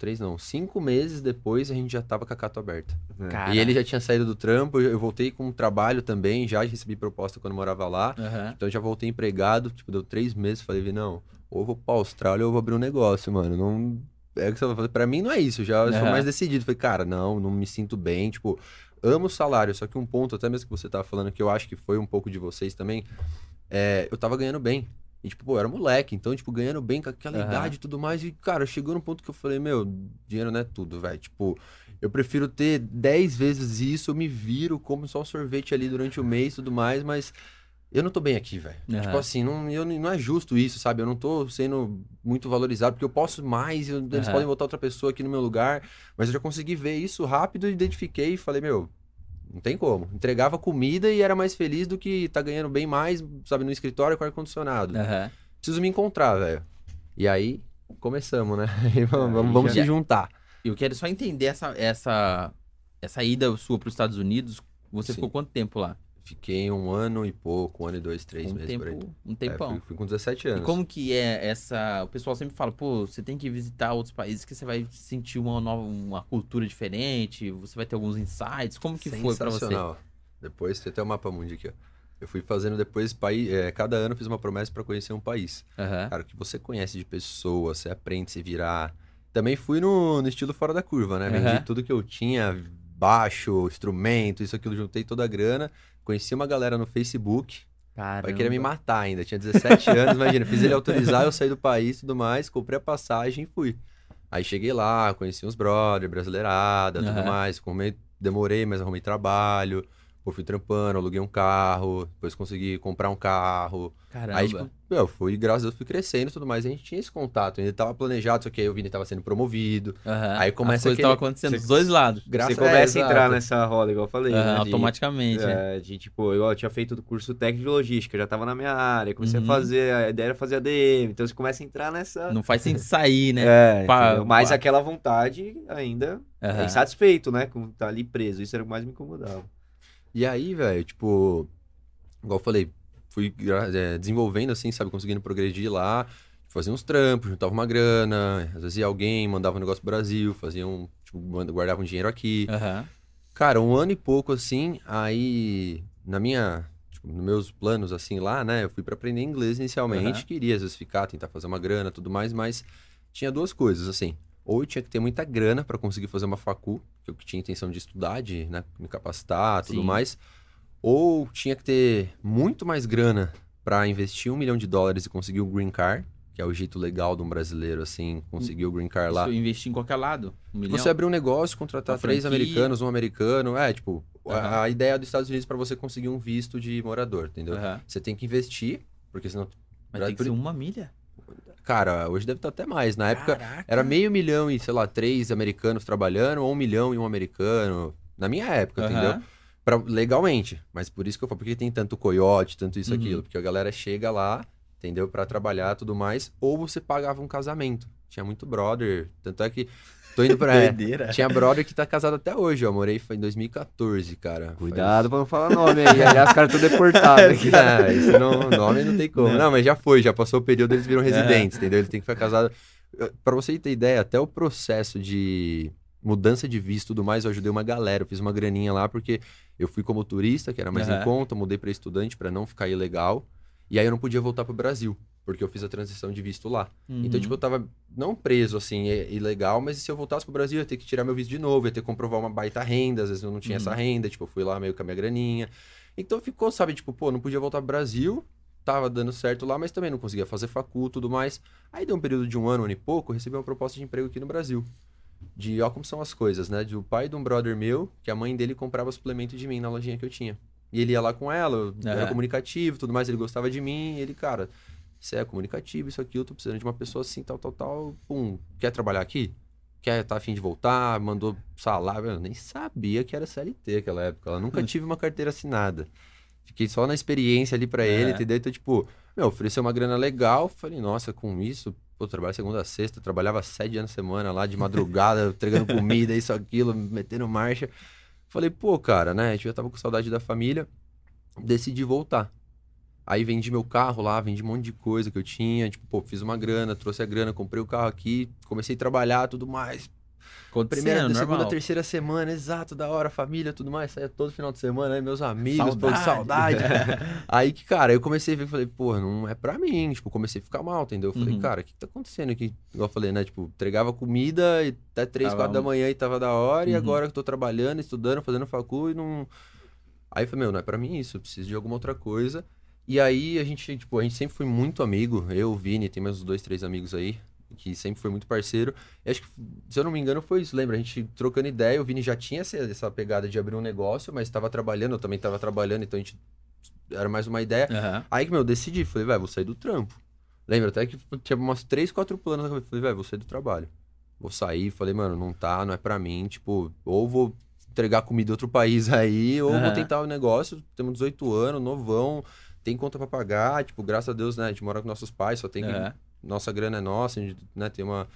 Três não, cinco meses depois a gente já tava com a Cato aberta. Cara. E ele já tinha saído do trampo, eu eu voltei com um trabalho também, já recebi proposta quando morava lá. Aham. Então eu já voltei empregado, tipo, deu três meses, falei, Vi, não, ou eu vou pra Austrália ou eu vou abrir um negócio, mano. Não. É o que você vai fazer. Pra mim não é isso, já eu sou mais decidido. Falei, cara, não, não me sinto bem, tipo, amo o salário, só que um ponto, até mesmo que você tava falando, que eu acho que foi um pouco de vocês também, é, eu tava ganhando bem. E, tipo, pô, eu era moleque, então, tipo, ganhando bem com aquela Aham. idade e tudo mais. E, cara, chegou num ponto que eu falei, meu, dinheiro não é tudo, velho. Tipo, eu prefiro ter 10 vezes isso, eu me viro, como só um sorvete ali durante o mês e tudo mais, mas eu não tô bem aqui, velho. Aham. Tipo assim, não, eu, não é justo isso, sabe? Eu não tô sendo muito valorizado, porque eu posso mais, eu- eles podem botar outra pessoa aqui no meu lugar, mas eu já consegui ver isso rápido, identifiquei e falei, meu, não tem como. Entregava comida e era mais feliz do que tá ganhando bem mais, sabe, no escritório com ar-condicionado. Aham. Preciso me encontrar, velho. E aí, começamos, né? Vamos vamos, vamos já- se juntar. Eu quero só entender essa, essa, essa ida sua para os Estados Unidos. Você Sim. ficou quanto tempo lá? Fiquei um ano e pouco, um ano e dois, três um meses tempo, por aí. um É, tempão. fui, fui com 17 E anos. como que é essa. O pessoal sempre fala, pô, você tem que visitar outros países que você vai sentir uma nova, uma cultura diferente, você vai ter alguns insights. Como que foi pra você? Depois tem até o mapa mundi aqui, ó. Eu fui fazendo depois, país, é, cada ano eu fiz uma promessa pra conhecer um país. Aham. Cara, que você conhece de pessoa, você aprende a se virar. Também fui no, no estilo fora da curva, né? Vendi Aham. tudo que eu tinha, baixo, instrumento, isso, aquilo, juntei toda a grana. Conheci uma galera no Facebook, Caramba. vai querer me matar ainda. Tinha 17 anos, imagina. Fiz ele autorizar, eu saí do país e tudo mais, comprei a passagem e fui. Aí cheguei lá, conheci uns brother, brasileirada, tudo Aham. mais. Comei, demorei, mas arrumei trabalho. Pô, fui trampando, aluguei um carro, depois consegui comprar um carro. Caramba. Aí, tipo, meu, fui, graças a Deus, fui crescendo e tudo mais. A gente tinha esse contato, ainda tava planejado, só que aí o Vini tava sendo promovido. Aham. aí começa As coisas aquele- acontecendo Você- dos dois lados. Graças Você começa é, a entrar nessa roda, igual eu falei. Aham, né, de- automaticamente. né? É, de tipo, igual eu tinha feito o curso técnico de logística, já tava na minha área, comecei Uhum. a fazer, a ideia era fazer ADM, então você começa a entrar nessa. Não faz sem sair, né? É, Pá, mas pá. aquela vontade ainda é insatisfeito, né? Com tá ali preso. Isso era o que mais me incomodava. E aí, velho, tipo, igual eu falei, fui é, desenvolvendo assim, sabe, conseguindo progredir lá, fazia uns trampos, juntava uma grana, às vezes ia alguém, mandava um negócio pro Brasil, fazia um, tipo, guardava um dinheiro aqui. Aham. Cara, um ano e pouco assim, aí na minha, tipo, nos meus planos assim lá, né, eu fui pra aprender inglês inicialmente, Aham. queria às vezes ficar, tentar fazer uma grana, tudo mais, mas tinha duas coisas assim. Ou eu tinha que ter muita grana pra conseguir fazer uma facu, que eu tinha intenção de estudar, de né, me capacitar, tudo Sim. mais. Ou tinha que ter muito mais grana pra investir um milhão de dólares e conseguir o green card, que é o jeito legal de um brasileiro assim conseguir o green card lá. Isso investir em qualquer lado. Um milhão. Você abrir um negócio, contratar três americanos, um americano, é, tipo, a- Aham. a, ideia dos Estados Unidos para você conseguir um visto de morador, entendeu? Aham. Você tem que investir, porque senão, Mas tem que ser uma milha. Cara, hoje deve estar até mais. Na época Caraca. era meio milhão e, sei lá, três americanos trabalhando, ou um milhão e um americano. Na minha época, Aham. entendeu? Pra, legalmente. Mas por isso que eu falo, porque tem tanto coiote, tanto isso, Uhum. aquilo. Porque a galera chega lá, entendeu? Pra trabalhar tudo mais, ou você pagava um casamento. Tinha muito brother. Tanto é que. Tô indo pra. é, tinha brother que tá casado até hoje, ó. Morei foi em 2014, cara. Cuidado pra não falar nome aí. Aliás, os caras estão deportados aqui. Faz... É, isso não, nome não tem como. Não. Não. mas já foi, já passou o período, eles viram residentes, entendeu? Eles têm que ficar casados. Pra você ter ideia, até o processo de mudança de visto e tudo mais, eu ajudei uma galera, eu fiz uma graninha lá, porque eu fui como turista, que era mais Aham. em conta, mudei pra estudante pra não ficar ilegal, e aí eu não podia voltar pro Brasil, porque eu fiz a transição de visto lá. Uhum. Então, tipo, eu tava não preso, assim, é- ilegal, mas se eu voltasse pro Brasil, eu ia ter que tirar meu visto de novo, ia ter que comprovar uma baita renda, às vezes eu não tinha Uhum. essa renda, tipo, eu fui lá meio com a minha graninha. Então ficou, sabe, tipo, pô, não podia voltar pro Brasil, tava dando certo lá, mas também não conseguia fazer facu e tudo mais. Aí deu um período de um ano, um ano e pouco, eu recebi uma proposta de emprego aqui no Brasil. De, ó como são as coisas, né? De o pai de um brother meu, que a mãe dele comprava suplemento de mim na lojinha que eu tinha. E ele ia lá com ela, eu era comunicativo, tudo mais, ele gostava de mim, e ele, cara, você é comunicativo, isso aqui, eu tô precisando de uma pessoa assim, tal, tal, tal. Pum, quer trabalhar aqui? Quer, tá afim de voltar? Mandou salário. Eu nem sabia que era CLT naquela época. Eu nunca tive uma carteira assinada. Fiquei só na experiência ali pra ele, É. entendeu? Então, tipo, meu, ofereceu uma grana legal. Falei, nossa, com isso, pô, trabalho segunda a sexta, trabalhava sete dias na semana lá, de madrugada, entregando comida, isso, aquilo, metendo marcha. Falei, pô, cara, né? Eu já tava com saudade da família, decidi voltar. Aí vendi meu carro lá, vendi um monte de coisa que eu tinha, tipo, pô, fiz uma grana, trouxe a grana, comprei o carro aqui, comecei a trabalhar, tudo mais. Primeira, Acontecendo, segunda, normal. terceira semana, exato, da hora, família, tudo mais, saia todo final de semana, aí meus amigos, pô, Saudade. saudade. aí que, cara, eu comecei a ver, falei, pô, não é pra mim, tipo, comecei a ficar mal, entendeu? Eu falei, Uhum. cara, o que, que tá acontecendo aqui? Igual eu falei, né, tipo, entregava comida e até três, quatro da manhã e tava da hora, e Uhum. agora que eu tô trabalhando, estudando, fazendo facu e não... Aí eu falei, meu, não é pra mim isso, eu preciso de alguma outra coisa. E aí a gente, tipo, a gente sempre foi muito amigo, eu, o Vini, tem mais uns dois, três amigos aí, que sempre foi muito parceiro. E acho que, se eu não me engano, foi isso, lembra? A gente trocando ideia, o Vini já tinha essa, essa pegada de abrir um negócio, mas estava trabalhando, eu também estava trabalhando, então a gente era mais uma ideia. Aham. Aí que, meu, eu decidi, falei, vai, vou sair do trampo. Lembra até que tinha umas três, quatro planos na cabeça. Falei, vai, vou sair do trabalho. Vou sair, falei, mano, não tá, não é pra mim, tipo, ou vou entregar comida em outro país aí, ou vou Aham. tentar o negócio, temos 18 anos, novão, tem conta pra pagar, tipo, graças a Deus, né, a gente mora com nossos pais, só tem que Aham. nossa grana é nossa, a gente né, tem uma,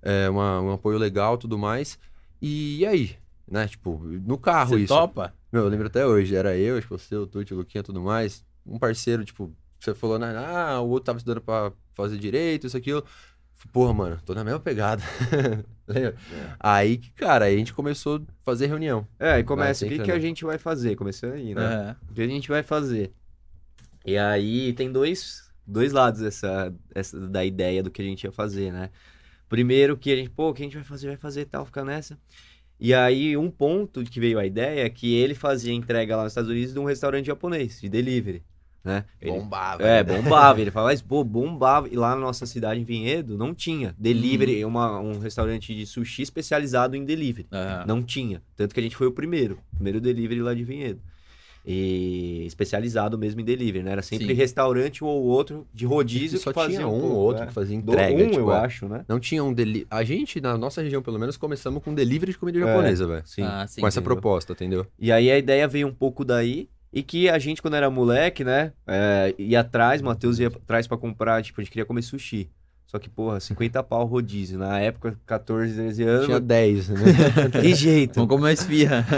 é, uma- um apoio legal tudo mais. E, aí? Né? Tipo, no carro Você isso. topa? Meu, eu lembro até hoje, era eu, acho que você, o Tuti, o Luquinha tudo mais. Um parceiro, tipo, você falou, né, ah, o outro tava estudando pra fazer direito, isso, aquilo. Porra, mano, tô na mesma pegada. Lembra? Aí que, cara, aí a gente começou a fazer reunião. É, e começa, o que, que a gente vai fazer? Começando aí, né? Aham. O que a gente vai fazer? E aí tem dois, dois lados dessa, essa, da ideia do que a gente ia fazer, né? Primeiro que a gente, pô, o que a gente vai fazer? Vai fazer tal, ficar nessa. E aí um ponto que veio a ideia é que ele fazia entrega lá nos Estados Unidos de um restaurante japonês, de delivery, né? Ele- Bombava. é, né? bombava. Ele falava, mas, pô, bombava. E lá na nossa cidade, em Vinhedo, não tinha. Delivery, uma, um restaurante de sushi especializado em delivery. Aham. Não tinha. Tanto que a gente foi o primeiro. Primeiro delivery lá de Vinhedo. E especializado mesmo em delivery, né? Era sempre Sim. restaurante ou outro de rodízio só que fazia tinha um ou outro é. que fazia Do- entrega. um, tipo, eu é. acho, né? Não tinha um deli... A gente, na nossa região, pelo menos, começamos com delivery de comida É. japonesa, velho. Sim. Ah, sim. Com essa entendeu? proposta, entendeu? E aí a ideia veio um pouco daí. E que a gente, quando era moleque, né? é, ia atrás, Matheus ia atrás pra comprar, tipo, a gente queria comer sushi. Só que, porra, 50 pau rodízio. Na época, 14, 13 anos. Tinha 10, né? Que jeito. Vamos comer esfirra.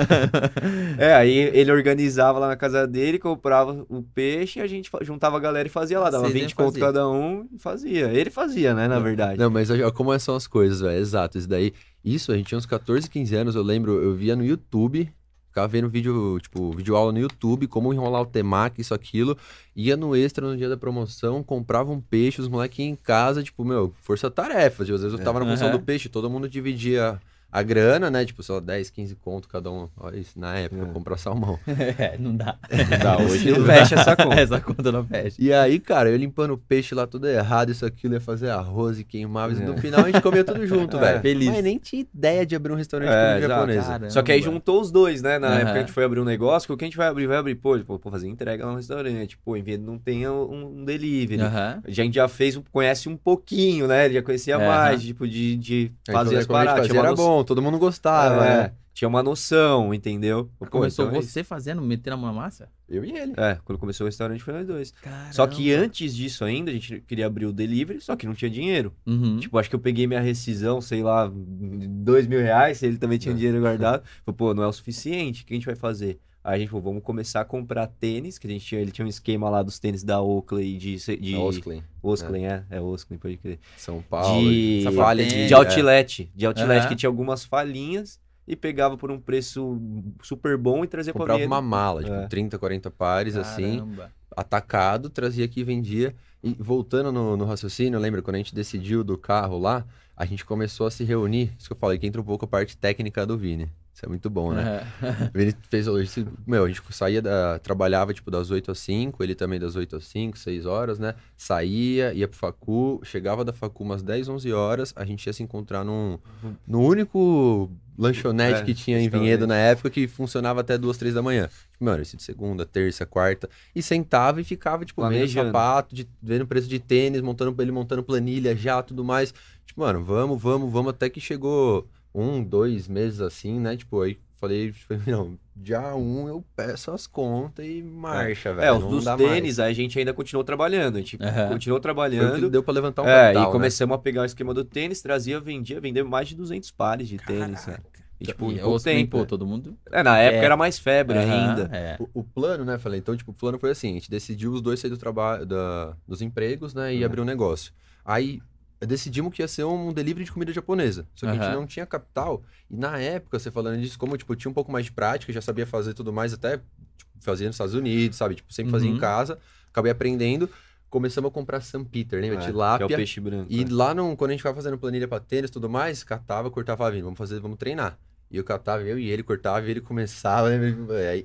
É, aí ele organizava lá na casa dele, comprava o peixe, a gente juntava a galera e fazia lá. Dava Vocês 20 iam conto cada um e fazia. Ele fazia, né, na verdade. Não, mas olha como são as coisas, velho. Exato. Isso daí. Isso, a gente tinha uns 14, 15 anos, eu lembro, eu via no YouTube. Ficava vendo vídeo, tipo, vídeo aula no YouTube, como enrolar o temaki, isso, aquilo. Ia no extra no dia da promoção, comprava um peixe, os moleques iam em casa, tipo, meu, força-tarefa. Tipo, às vezes eu tava na função Aham. do peixe, todo mundo dividia a grana, né? Tipo, só 10, 15 conto cada um. Olha isso, na época, É. comprar salmão. É, não dá. Não dá, hoje não Sim, fecha essa conta. Essa conta não fecha. E aí, cara, eu limpando o peixe lá tudo errado, isso aquilo, ia fazer arroz e queimava. E É. no final a gente comia tudo junto, É. velho. Feliz. Mas nem tinha ideia de abrir um restaurante É, japonesa. Cara. Só que aí juntou os dois, né? Na Aham. época a gente foi abrir um negócio, que o que a gente vai abrir? Vai abrir, pô, pô, fazer entrega lá no restaurante. Pô, em vez de não tenha um, um delivery. Aham. A gente já fez, conhece um pouquinho, né? Ele já conhecia Aham. mais, tipo, de, de fazer as paradas. era bom, todo mundo gostava, É, né? Tinha uma noção, entendeu? Começou então é isso. você fazendo, metendo a mão na massa? Eu e ele. É, quando começou o restaurante foi nós dois. Caramba. Só que antes disso ainda, a gente queria abrir o delivery, só que não tinha dinheiro. Uhum. Tipo, acho que eu peguei minha rescisão, sei lá, dois mil reais, ele também tinha É. dinheiro guardado. Falei, pô, não é o suficiente, o que a gente vai fazer? Aí a gente falou, vamos começar a comprar tênis, que a gente tinha, ele tinha um esquema lá dos tênis da Oakley de... de É Osklen, Osklen, é, é Osklen, pode crer. São Paulo. De, falha de, de outlet, de outlet Aham. que tinha algumas falhinhas e pegava por um preço super bom e trazia pra Comprava uma mala, tipo, É. 30, 40 pares, assim, Caramba. atacado, trazia aqui e vendia. E voltando no, no raciocínio, lembra quando a gente decidiu do carro lá, a gente começou a se reunir. Isso que eu falei, que entra um pouco a parte técnica do Vini. Isso é muito bom, né? Aham. Ele fez hoje. Meu, a gente saía da. Trabalhava, tipo, das 8 às 5, ele também das 8 às 5, 6 horas, né? Saía, ia pro Facu, chegava da Facu umas 10, 11 horas, a gente ia se encontrar num, no único lanchonete É, que tinha em. Vinhedo na época que funcionava até 2, 3 da manhã. Tipo, Mano, esse de segunda, terça, quarta. E sentava e ficava, tipo, vendo Planejando. sapato, de, vendo preço de tênis, montando ele montando planilha já, tudo mais. Tipo, mano, vamos, vamos, vamos, até que chegou um, dois meses assim, né? Tipo, aí falei, falei, não, dia um eu peço as contas e marcha, velho. É, os dos tênis, a gente ainda continuou trabalhando. A gente Aham. continuou mais. Trabalhando. deu pra levantar um é, capital, e né? começamos a pegar o esquema do tênis, trazia, vendia, vendeu mais de 200 pares de tênis. né? E, tipo, em E pouco os tempo, tempo. todo mundo. É, na época É. era mais febre Aham, ainda. É. O, o plano, né, falei, então, tipo, o plano foi assim, a gente decidiu os dois sair do trabalho, da, dos empregos, né, e Uhum. abrir um negócio. Aí, decidimos que ia ser um delivery de comida japonesa, só que a gente não tinha capital, e na época, você falando disso, como, tipo, tinha um pouco mais de prática, já sabia fazer tudo mais, até, tipo, fazia nos Estados Unidos, sabe, tipo, sempre fazia Uhum. em casa, acabei aprendendo, começamos a comprar St. Peter, lembra, É, que é tilápia, o peixe branco. e né? lá, no, quando a gente ficava fazendo planilha pra tênis e tudo mais, catava, cortava, vindo, vamos fazer, vamos treinar. E eu catava, eu e ele cortava, e ele começava, né?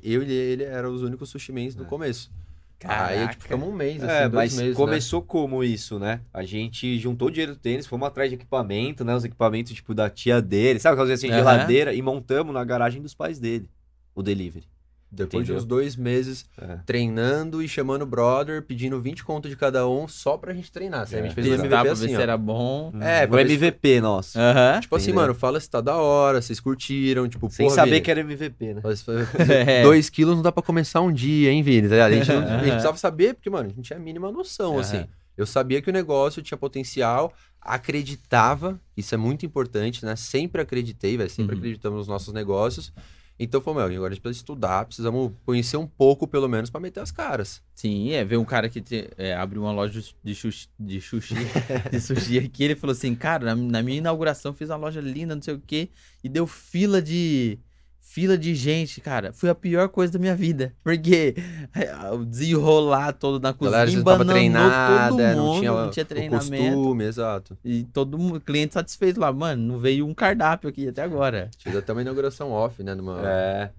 Eu e ele eram os únicos sushimens no É. começo. Caraca. Aí, tipo, ficamos um mês, assim, É, dois mas meses, né? começou como isso, né? A gente juntou o dinheiro do tênis, fomos atrás de equipamento, né? Os equipamentos, tipo, da tia dele, sabe? Aquelas assim, Aham. geladeira, e montamos na garagem dos pais dele, o delivery. Depois de entendeu? uns dois meses É. treinando e chamando o brother, pedindo 20 conto de cada um só pra gente treinar. Assim, A gente É. fez um Testar MVP pra assim, ver se ó. era bom. É, o ver se- MVP nosso. Aham. Tipo assim, Entendeu? mano, fala se tá da hora, vocês curtiram, tipo, Sem porra, saber Vini, que era MVP, né? É. Dois quilos não dá pra começar um dia, hein, Vini? tá? A gente, não- a gente precisava saber, porque, mano, a gente tinha a mínima noção, Aham. assim. Eu sabia que o negócio tinha potencial, acreditava, isso é muito importante, né? Sempre acreditei, velho, sempre Uhum. acreditamos nos nossos negócios. Então, foi, meu, agora a gente precisa estudar, precisamos conhecer um pouco, pelo menos, pra meter as caras. Sim, é, ver um cara que te- é, abriu uma loja de sushi, de sushi, de sushi aqui, ele falou assim, cara, na, na minha inauguração fiz uma loja linda, não sei o quê, e deu fila de fila de gente, cara. Foi a pior coisa da minha vida, porque é, o desenrolar todo na cozinha, galera estava embananou treinada, todo mundo, não tinha, não tinha o treinamento, costume, exato. e todo mundo, cliente satisfeito lá, mano, não veio um cardápio aqui até agora. Fiz até uma inauguração off, né, numa... É.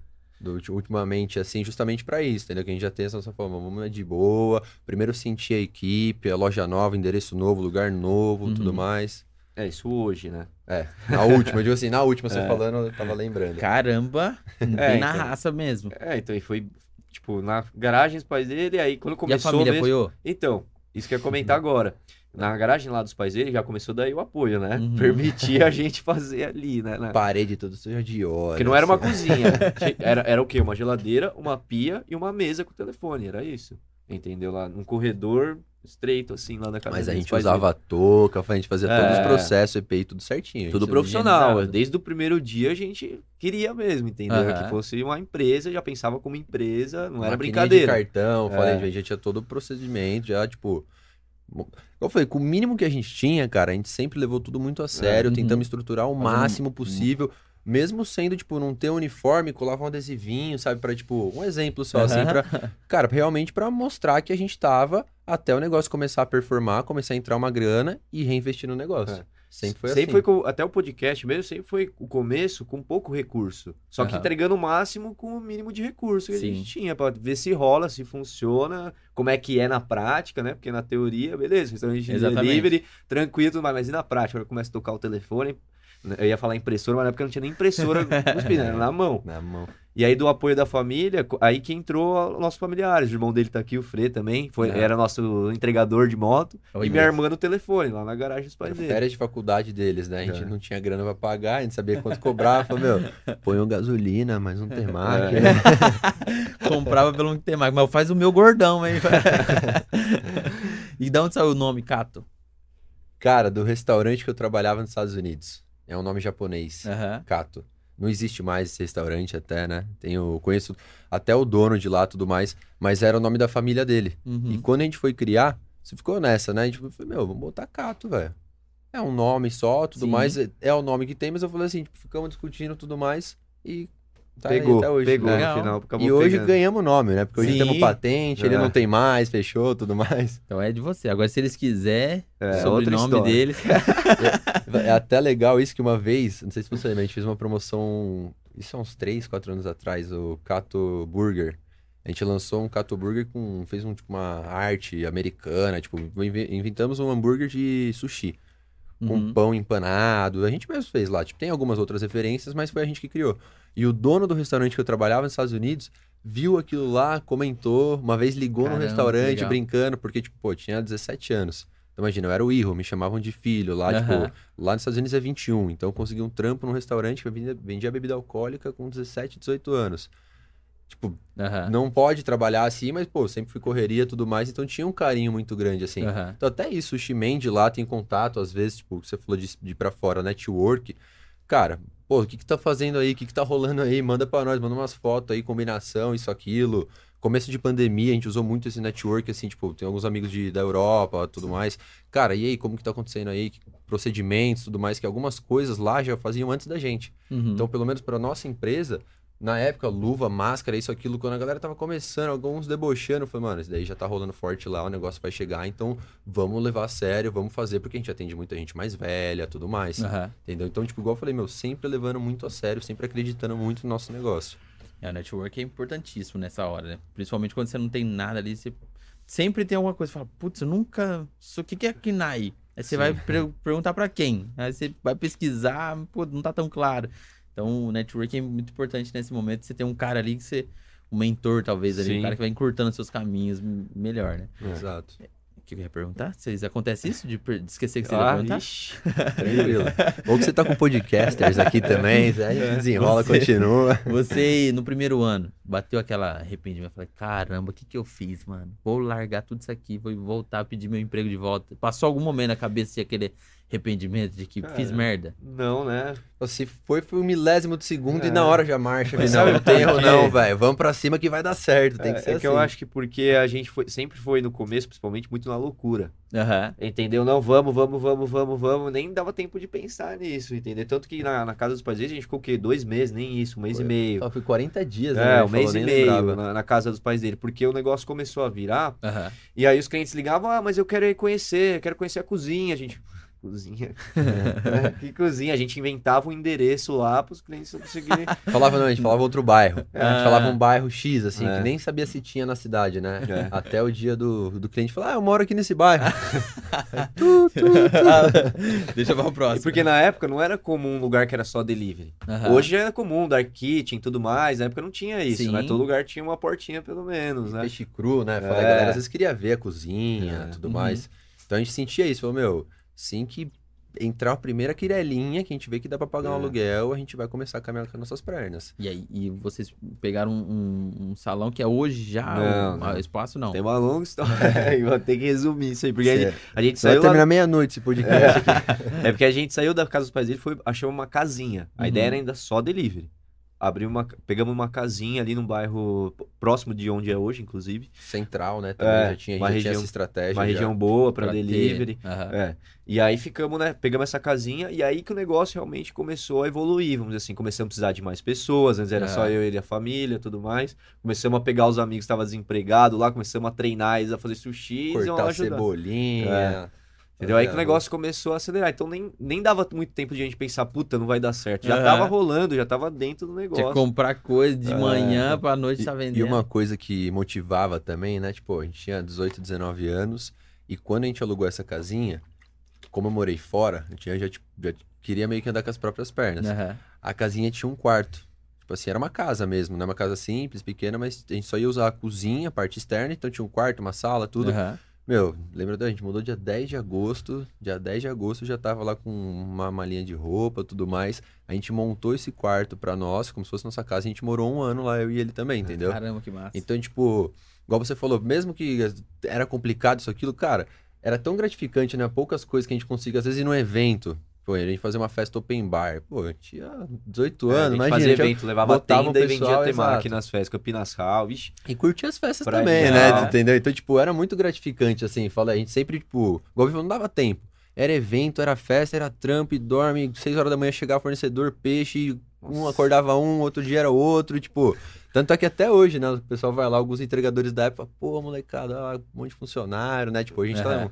ultimamente, assim, justamente pra isso, entendeu? Que a gente já tem essa nossa forma, vamos de boa, primeiro sentir a equipe, a loja nova, endereço novo, lugar novo, Uhum. tudo mais. É, isso hoje, né? É, na última, eu digo assim, na última, você É. falando, eu tava lembrando. Caramba, bem É, na então. raça mesmo. É, então, e foi, tipo, na garagem dos pais dele, aí quando E a começou família mesmo... apoiou? Então, isso que eu ia comentar agora. Na garagem lá dos pais dele, já começou daí o apoio, né? Uhum. Permitia a gente fazer ali, né? Na- Parede tudo seja de óleo. Porque não era uma assim. cozinha. Era, era o quê? Uma geladeira, uma pia e uma mesa com telefone. Era isso. Entendeu? Lá num corredor estreito, assim, lá da casa Mas a gente usava a touca, a gente fazia todos os É. processos, EPI, tudo certinho. Tudo profissional. Desde o primeiro dia a gente queria mesmo, entendeu? Aham. Que fosse uma empresa, já pensava como empresa, não era Maquininha brincadeira. de cartão, É. falei, já tinha todo o procedimento, já, tipo... Eu falei, com o mínimo que a gente tinha, cara, a gente sempre levou tudo muito a sério, uhum. tentamos estruturar o máximo possível, mesmo sendo, tipo, não ter uniforme, colava um adesivinho, sabe, pra, tipo, um exemplo só, assim, Aham. pra, cara, realmente pra mostrar que a gente tava até o negócio começar a performar, começar a entrar uma grana e reinvestir no negócio. É. Sempre foi sempre assim. foi com- até o podcast mesmo, sempre foi o começo com pouco recurso. Só que Aham. entregando o máximo com o mínimo de recurso que a Sim. gente tinha, pra ver se rola, se funciona, como é que é na prática, né? Porque na teoria, beleza, restaurante delivery, tranquilo, mais, mas e na prática, quando começa a tocar o telefone, eu ia falar impressora, mas na época não tinha nem impressora pinos, era na mão. Na mão. E aí, do apoio da família, aí que entrou os nossos familiares. O irmão dele tá aqui, o Frê também, foi, Ah. era nosso entregador de moto. Oi, e minha irmã no telefone, lá na garagem dos pais dele. férias de faculdade deles, né? A gente É. não tinha grana pra pagar, a gente sabia quanto cobrava. Falei, meu, põe um gasolina, mas um temaki. É. né? Comprava pelo que tem mais. Mas faz o meu gordão, hein? e de onde saiu o nome, Cato? Cara, do restaurante que eu trabalhava nos Estados Unidos. É um nome japonês. Aham. Cato. Não existe mais esse restaurante até, né? Tenho, conheço até o dono de lá e tudo mais, mas era o nome da família dele. Uhum. E quando a gente foi criar, você ficou nessa, né? A gente falou, meu, vamos botar Cato, velho. É um nome só, tudo Sim. mais. É, é o nome que tem, mas eu falei assim, tipo, ficamos discutindo tudo mais e tá aí pegou, até hoje. pegou né? Legal. no final. E hoje pegando. ganhamos o nome, né? Porque hoje Sim. temos patente, ele É. não tem mais, fechou, tudo mais. Então é de você. Agora, se eles quiserem, É, o sobrenome história. deles. É até legal isso que uma vez, não sei se você lembra, a gente fez uma promoção isso há uns 3, 4 anos atrás, o Cato Burger. A gente lançou um Cato Burger com. fez um, tipo, uma arte americana, tipo, inve- inventamos um hambúrguer de sushi. Com Uhum. pão empanado. A gente mesmo fez lá. Tipo, tem algumas outras referências, mas foi a gente que criou. E o dono do restaurante que eu trabalhava nos Estados Unidos viu aquilo lá, comentou, uma vez ligou Caramba, no restaurante legal. brincando, porque, tipo, pô, tinha 17 anos. Então, imagina, eu era o Irro, me chamavam de filho lá, tipo, Aham. lá nos Estados Unidos é 21. Então, eu consegui um trampo num restaurante que vendia, vendia bebida alcoólica com 17, 18 anos. Tipo, Aham. não pode trabalhar assim, mas, pô, sempre fui correria e tudo mais, então tinha um carinho muito grande, assim. Aham. Então, até isso, o Shimen de lá tem contato, às vezes, tipo, você falou de, de ir pra fora, network. Cara, pô, o que que tá fazendo aí? O que que tá rolando aí? Manda pra nós, manda umas fotos aí, combinação, isso, aquilo. Começo de pandemia, a gente usou muito esse network, assim, tipo, tem alguns amigos de, da Europa, tudo mais. Cara, e aí, como que tá acontecendo aí? Procedimentos, tudo mais, que algumas coisas lá já faziam antes da gente. Uhum. Então, pelo menos para nossa empresa, na época, luva, máscara, isso, aquilo, quando a galera tava começando, alguns debochando, eu falei, mano, isso daí já tá rolando forte lá, o negócio vai chegar, então vamos levar a sério, vamos fazer, porque a gente atende muita gente mais velha, tudo mais. Aham. Entendeu? Então, tipo, igual eu falei, meu, sempre levando muito a sério, sempre acreditando muito no nosso negócio. É, o network é importantíssimo nessa hora, né? Principalmente quando você não tem nada ali, você sempre tem alguma coisa. Fala, putz, eu nunca. O que que é KNAI? Aí você Sim. vai per- perguntar pra quem? Aí você vai pesquisar, pô, não tá tão claro. Então, o network é muito importante nesse momento. Você tem um cara ali que você. Um mentor, talvez, ali, um Sim. cara que vai encurtando seus caminhos melhor, né? Exato. O que eu ia perguntar? Vocês acontece isso de, per- de esquecer que você ia Ah, perguntar? ixi. Tranquilo. Ou que você tá com podcasters aqui também, aí a gente desenrola, Você- continua. Você, no primeiro ano, bateu aquela arrependimento. Falei, caramba, o que que eu fiz, mano? Vou largar tudo isso aqui, vou voltar a pedir meu emprego de volta. Passou algum momento na cabeça de aquele arrependimento de que Cara, fiz merda? Não, né? Se foi, foi um milésimo de segundo e É. na hora já marcha. Mas Não, não tem erro não, velho. Vamos pra cima que vai dar certo. Tem que é, ser é assim. que eu acho que porque a gente foi, sempre foi no começo, principalmente, muito na loucura. Aham. Entendeu? Não, vamos, vamos, vamos, vamos, vamos. Nem dava tempo de pensar nisso, entendeu? Tanto que na, na casa dos pais deles a gente ficou o quê? Dois meses, nem isso, um mês Foi. e meio. Só foi 40 dias, né? É, um mês falou, e meio na, na casa dos pais dele, porque o negócio começou a virar, Aham. e aí os clientes ligavam, ah, mas eu quero ir conhecer, eu quero conhecer a cozinha, a gente... Cozinha? É, que cozinha? A gente inventava um endereço lá para os clientes conseguirem... Falava não, a gente falava outro bairro. A Ah. gente falava um bairro X, assim, É. que nem sabia se tinha na cidade, né? É. Até o dia do, do cliente falar, ah, eu moro aqui nesse bairro. Deixa pra o E próximo. porque na época não era comum um lugar que era só delivery. Aham. Hoje é comum, dark kitchen e tudo mais, na época não tinha isso, Sim. né? Todo lugar tinha uma portinha pelo menos, né? Peixe cru, né? Fala, É. A galera às vezes queria ver a cozinha, É. tudo Uhum. mais. Então a gente sentia isso, falou, meu, assim que entrar a primeira quirelinha, que a gente vê que dá pra pagar um É. aluguel, a gente vai começar a caminhar com as nossas pernas. E aí, e vocês pegaram um, um- um salão que é hoje já Não, o, não. o espaço, não. Tem uma longa história, e vou ter que resumir isso aí, porque a gente, a gente Você vai saiu lá... terminar meia-noite esse podcast aqui. É porque a gente saiu da casa dos pais dele e foi achou uma casinha. A Uhum. ideia era ainda só delivery. Abrimos uma, pegamos uma casinha ali num bairro próximo de onde é hoje, inclusive. Central, né? Também É, já tinha, uma já tinha região- essa estratégia. Uma já. região boa para delivery. Aham. É. E aí ficamos, né? Pegamos essa casinha e aí que o negócio realmente começou a evoluir, vamos dizer assim. Começamos a precisar de mais pessoas, antes era só eu, ele e a família tudo mais. Começamos a pegar os amigos que estavam desempregados lá, começamos a treinar eles a fazer sushi. Cortar ajudar. cebolinha. Entendeu? Aí que o É, negócio começou a acelerar. Então nem, nem dava muito tempo de a gente pensar, puta, não vai dar certo. Já Aham. tava rolando, já tava dentro do Tinha negócio. comprar coisa de É. manhã pra noite E, tá vendendo. e uma coisa que motivava também, né? Tipo, a gente tinha 18, 19 anos e quando a gente alugou essa casinha, como eu morei fora, a gente já, tipo, já queria meio que andar com as próprias pernas. Aham. A casinha tinha um quarto. Tipo assim, era uma casa mesmo, não é uma casa simples, pequena, mas a gente só ia usar a cozinha, a parte externa, então tinha um quarto, uma sala, tudo. Aham. Meu, lembra da gente mudou dia 10 de agosto, dia 10 de agosto já tava lá com uma malinha de roupa, tudo mais. A gente montou esse quarto pra nós, como se fosse nossa casa, a gente morou um ano lá, eu e ele também, entendeu? Caramba, que massa. Então, tipo, igual você falou, mesmo que era complicado isso, aquilo, cara, era tão gratificante, né? Poucas coisas que a gente conseguia, às vezes, ir num evento. Pô, a gente fazer uma festa open bar. Pô, eu tinha 18 É, a anos, gente imagina. fazia tinha- evento, levava tenda e vendia temaki exato. nas festas, Campinas Hall, vixe. E curtir as festas Pra também, né? é. Entendeu? Então, tipo, era muito gratificante, assim. Fala, a gente sempre, tipo, igual não dava tempo. Era evento, era festa, era trampo, e dorme, seis horas da manhã chegava fornecedor, peixe, um Nossa. acordava um, outro dia era outro, tipo. Tanto é que até hoje, né? O pessoal vai lá, alguns entregadores da época, pô, molecada, um monte de funcionário, né? Tipo, a gente tá Aham. no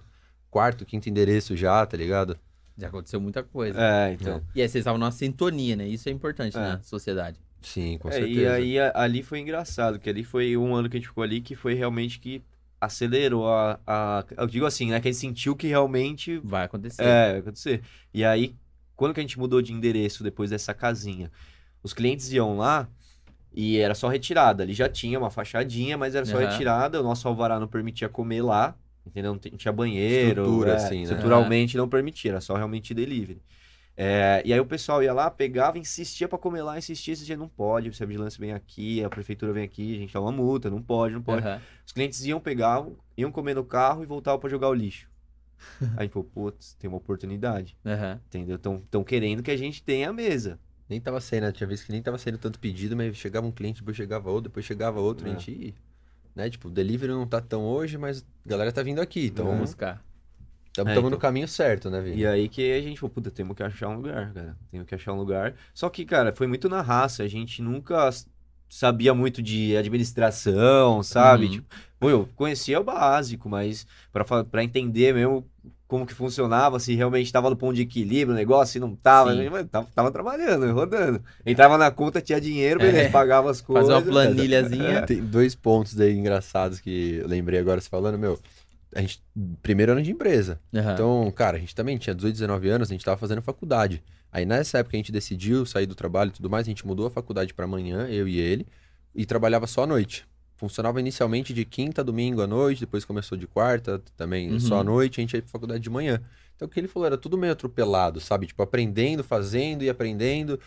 quarto, quinto endereço já, tá ligado? Já aconteceu muita coisa. É, então. E aí vocês estavam numa sintonia, né? Isso é importante É. na sociedade. Sim, com É, certeza. e aí a- ali foi engraçado, que ali foi um ano que a gente ficou ali que foi realmente que acelerou a, a- Eu digo assim, né? Que a gente sentiu que realmente Vai acontecer. é, vai acontecer. E aí, quando que a gente mudou de endereço depois dessa casinha? Os clientes iam lá e era só retirada. Ali já tinha uma fachadinha, mas era só Aham. retirada. O nosso alvará não permitia comer lá, entendeu? Não tinha banheiro. Estrutura, é, assim, né? Estruturalmente não permitia, era só realmente delivery. É, e aí o pessoal ia lá, pegava, insistia pra comer lá, insistia, insistia, não pode, se a vigilância vem aqui, a prefeitura vem aqui, a gente dá uma multa, não pode, não pode. Aham. Os clientes iam, pegavam, iam comer no carro e voltavam pra jogar o lixo. Aí a gente falou, putz, tem uma oportunidade, Aham. entendeu? Estão querendo que a gente tenha a mesa. Nem tava saindo, tinha vezes que nem tava saindo tanto pedido, mas chegava um cliente, depois chegava outro, depois chegava outro, a É. gente, né, tipo, o delivery não tá tão hoje, mas a galera tá vindo aqui, então Vamos buscar. estamos É, no então. caminho certo, né, Vini? E aí que a gente falou, puta, temos que achar um lugar, cara. Temos que achar um lugar. Só que, cara, foi muito na raça. A gente nunca sabia muito de administração, sabe? Uhum. Tipo, pô, eu conhecia o básico, mas pra entender mesmo como que funcionava, se realmente tava no ponto de equilíbrio o negócio, se não tava, Sim. mas tava, tava trabalhando, rodando. Entrava na conta, tinha dinheiro, beleza, É. pagava as coisas. Fazer uma planilhazinha. Tem dois pontos aí engraçados que lembrei agora você falando, meu. A gente, primeiro ano de empresa. Aham. Então, cara, a gente também tinha 18, 19 anos, a gente tava fazendo faculdade. Aí nessa época a gente decidiu sair do trabalho e tudo mais, a gente mudou a faculdade pra amanhã, eu e ele, e trabalhava só à noite. Funcionava inicialmente de quinta a domingo à noite, depois começou de quarta também Uhum. só à noite, a gente ia pra faculdade de manhã. Então o que ele falou era tudo meio atropelado, sabe? Tipo, aprendendo, fazendo e aprendendo.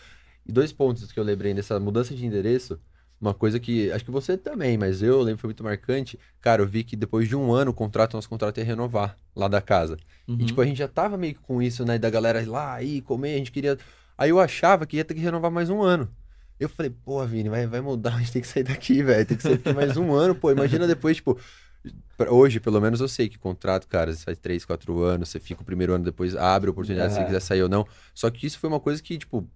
E dois pontos que eu lembrei dessa mudança de endereço, uma coisa que acho que você também, mas eu lembro que foi muito marcante. Cara, eu vi que depois de um ano o contrato, nosso contrato ia renovar lá da casa. Uhum. E, tipo, a gente já tava meio que com isso, né? Da galera ir lá, ir comer, a gente queria. Aí eu achava que ia ter que renovar mais um ano. Eu falei, pô, Vini, vai, vai mudar, a gente tem que sair daqui, velho. Tem que sair aqui mais um ano, pô. Imagina depois, tipo. Hoje, pelo menos, eu sei que contrato, cara, você faz três, quatro anos, você fica o primeiro ano, depois abre a oportunidade se você É. quiser sair ou não. Só que isso foi uma coisa que, tipo,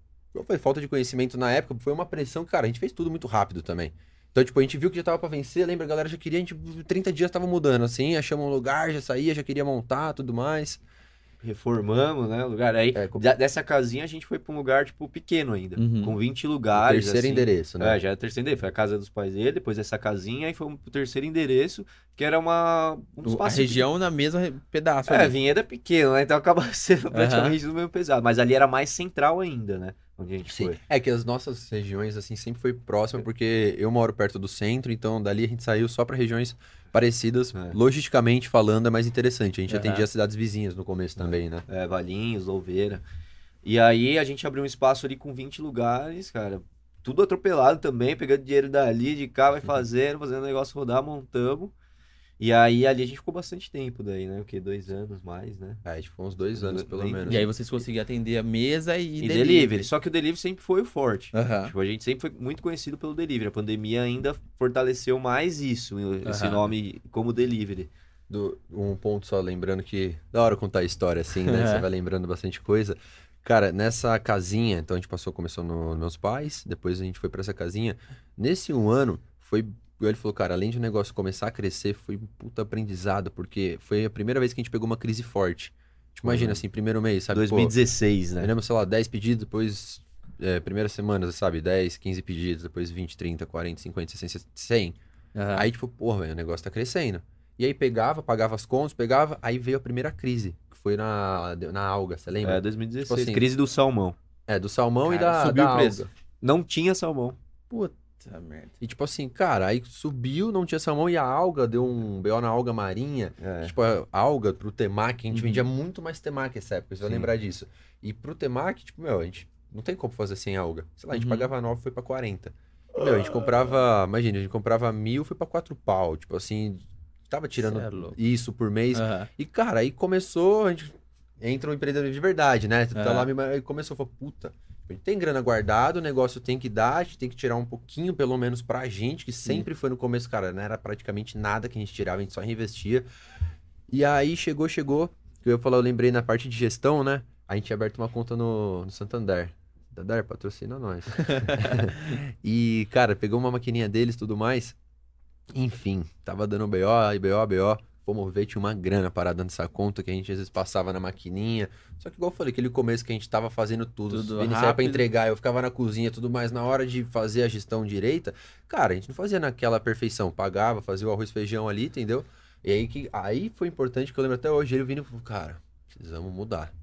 foi falta de conhecimento na época, foi uma pressão, cara, a gente fez tudo muito rápido também. Então, tipo, a gente viu que já tava pra vencer, lembra? A galera já queria, a gente, 30 dias tava mudando, assim, achamos um lugar, já saía, já queria montar, tudo mais. Reformamos, né? O lugar. Aí, É, com- dessa casinha, a gente foi pra um lugar, tipo, pequeno ainda. Uhum. Com 20 O lugares. terceiro assim. endereço, né? É, já era o terceiro endereço. Foi a casa dos pais dele, depois essa casinha, e foi pro terceiro endereço, que era uma. Um O- a região na mesma pedaço. É, ali. Vinhedo é pequeno, né? Então acaba sendo praticamente do mesmo pesado. Mas ali era mais central ainda, né? Onde a gente Sim. foi. É que as nossas regiões, assim, sempre foi próxima, porque eu moro perto do centro, então dali a gente saiu só pra regiões parecidas. É. Logisticamente falando, é mais interessante. A gente Aham. atendia as cidades vizinhas no começo também, né? É, Valinhos, Louveira. E aí a gente abriu um espaço ali com 20 lugares, cara. Tudo atropelado também, pegando dinheiro dali, de cá, Uhum. vai fazendo, fazendo o negócio rodar, montamos. E aí ali a gente ficou bastante tempo daí, né? O quê? Dois anos mais, né? É, tipo, uns dois anos, pelo Nem- menos. E aí vocês conseguiam atender a mesa e, E, delivery. Só que o delivery sempre foi o forte. Aham. Tipo, a gente sempre foi muito conhecido pelo delivery. A pandemia ainda fortaleceu mais isso, esse Aham. nome como delivery. Do- um ponto só, lembrando que... Da hora contar a história, assim, né? Você vai lembrando bastante coisa. Cara, nessa casinha, então a gente passou, começou no- nos meus pais, depois a gente foi pra essa casinha. Nesse um ano, foi... Ele falou, cara, além de o negócio começar a crescer, foi um puta aprendizado, porque foi a primeira vez que a gente pegou uma crise forte. Tipo, imagina, Uhum. assim, primeiro mês, sabe? Pô, 2016, Eu né? lembro, sei lá, 10 pedidos, depois, é, primeiras semanas, sabe? 10, 15 pedidos, depois 20, 30, 40, 50, 60, 100. Aham. Aí, tipo, porra, velho, o negócio tá crescendo. E aí pegava, pagava as contas, pegava, aí veio a primeira crise, que foi na, na alga, você lembra? É, 2016. Tipo assim, Crise do salmão. É, do salmão e Cara, da, subiu da o preço. alga. Não tinha salmão. Puta merda. E tipo assim, cara, aí subiu, não tinha salmão e a alga deu um BO na alga marinha. É. Tipo, a alga pro temaki, a gente Uhum. vendia muito mais temaki nessa época, você vai lembrar disso. E pro temaki, tipo, meu, a gente não tem como fazer sem alga. Sei lá, a gente Uhum. pagava 9, foi pra 40. Meu, a gente comprava, imagina, a gente comprava mil, foi pra 4 pau. Tipo assim, tava tirando é isso por mês. Aham. E, cara, aí começou, a gente entra um empreendedor de verdade, né? Tu tá É. lá, me- aí começou, falou, puta, a gente tem grana guardada, o negócio tem que dar, a gente tem que tirar um pouquinho, pelo menos, pra gente, que sempre foi no começo, cara, não era praticamente nada que a gente tirava, a gente só reinvestia. E aí chegou, chegou, que eu ia falar, eu lembrei na parte de gestão, né? A gente tinha aberto uma conta no, no Santander. Santander, patrocina nós. e, cara, pegou uma maquininha deles e tudo mais. Enfim, tava dando BO, BO, BO. Fomos ver, tinha uma grana parada nessa conta que a gente às vezes passava na maquininha. Só que, igual eu falei, aquele começo que a gente tava fazendo tudo, Tudo saia pra entregar, eu ficava na cozinha, tudo mais. Na hora de fazer a gestão direita, cara, a gente não fazia naquela perfeição. Pagava, fazia o arroz feijão ali, entendeu? E aí, que, aí foi importante que eu lembro até hoje, ele vindo e falou, cara, precisamos mudar.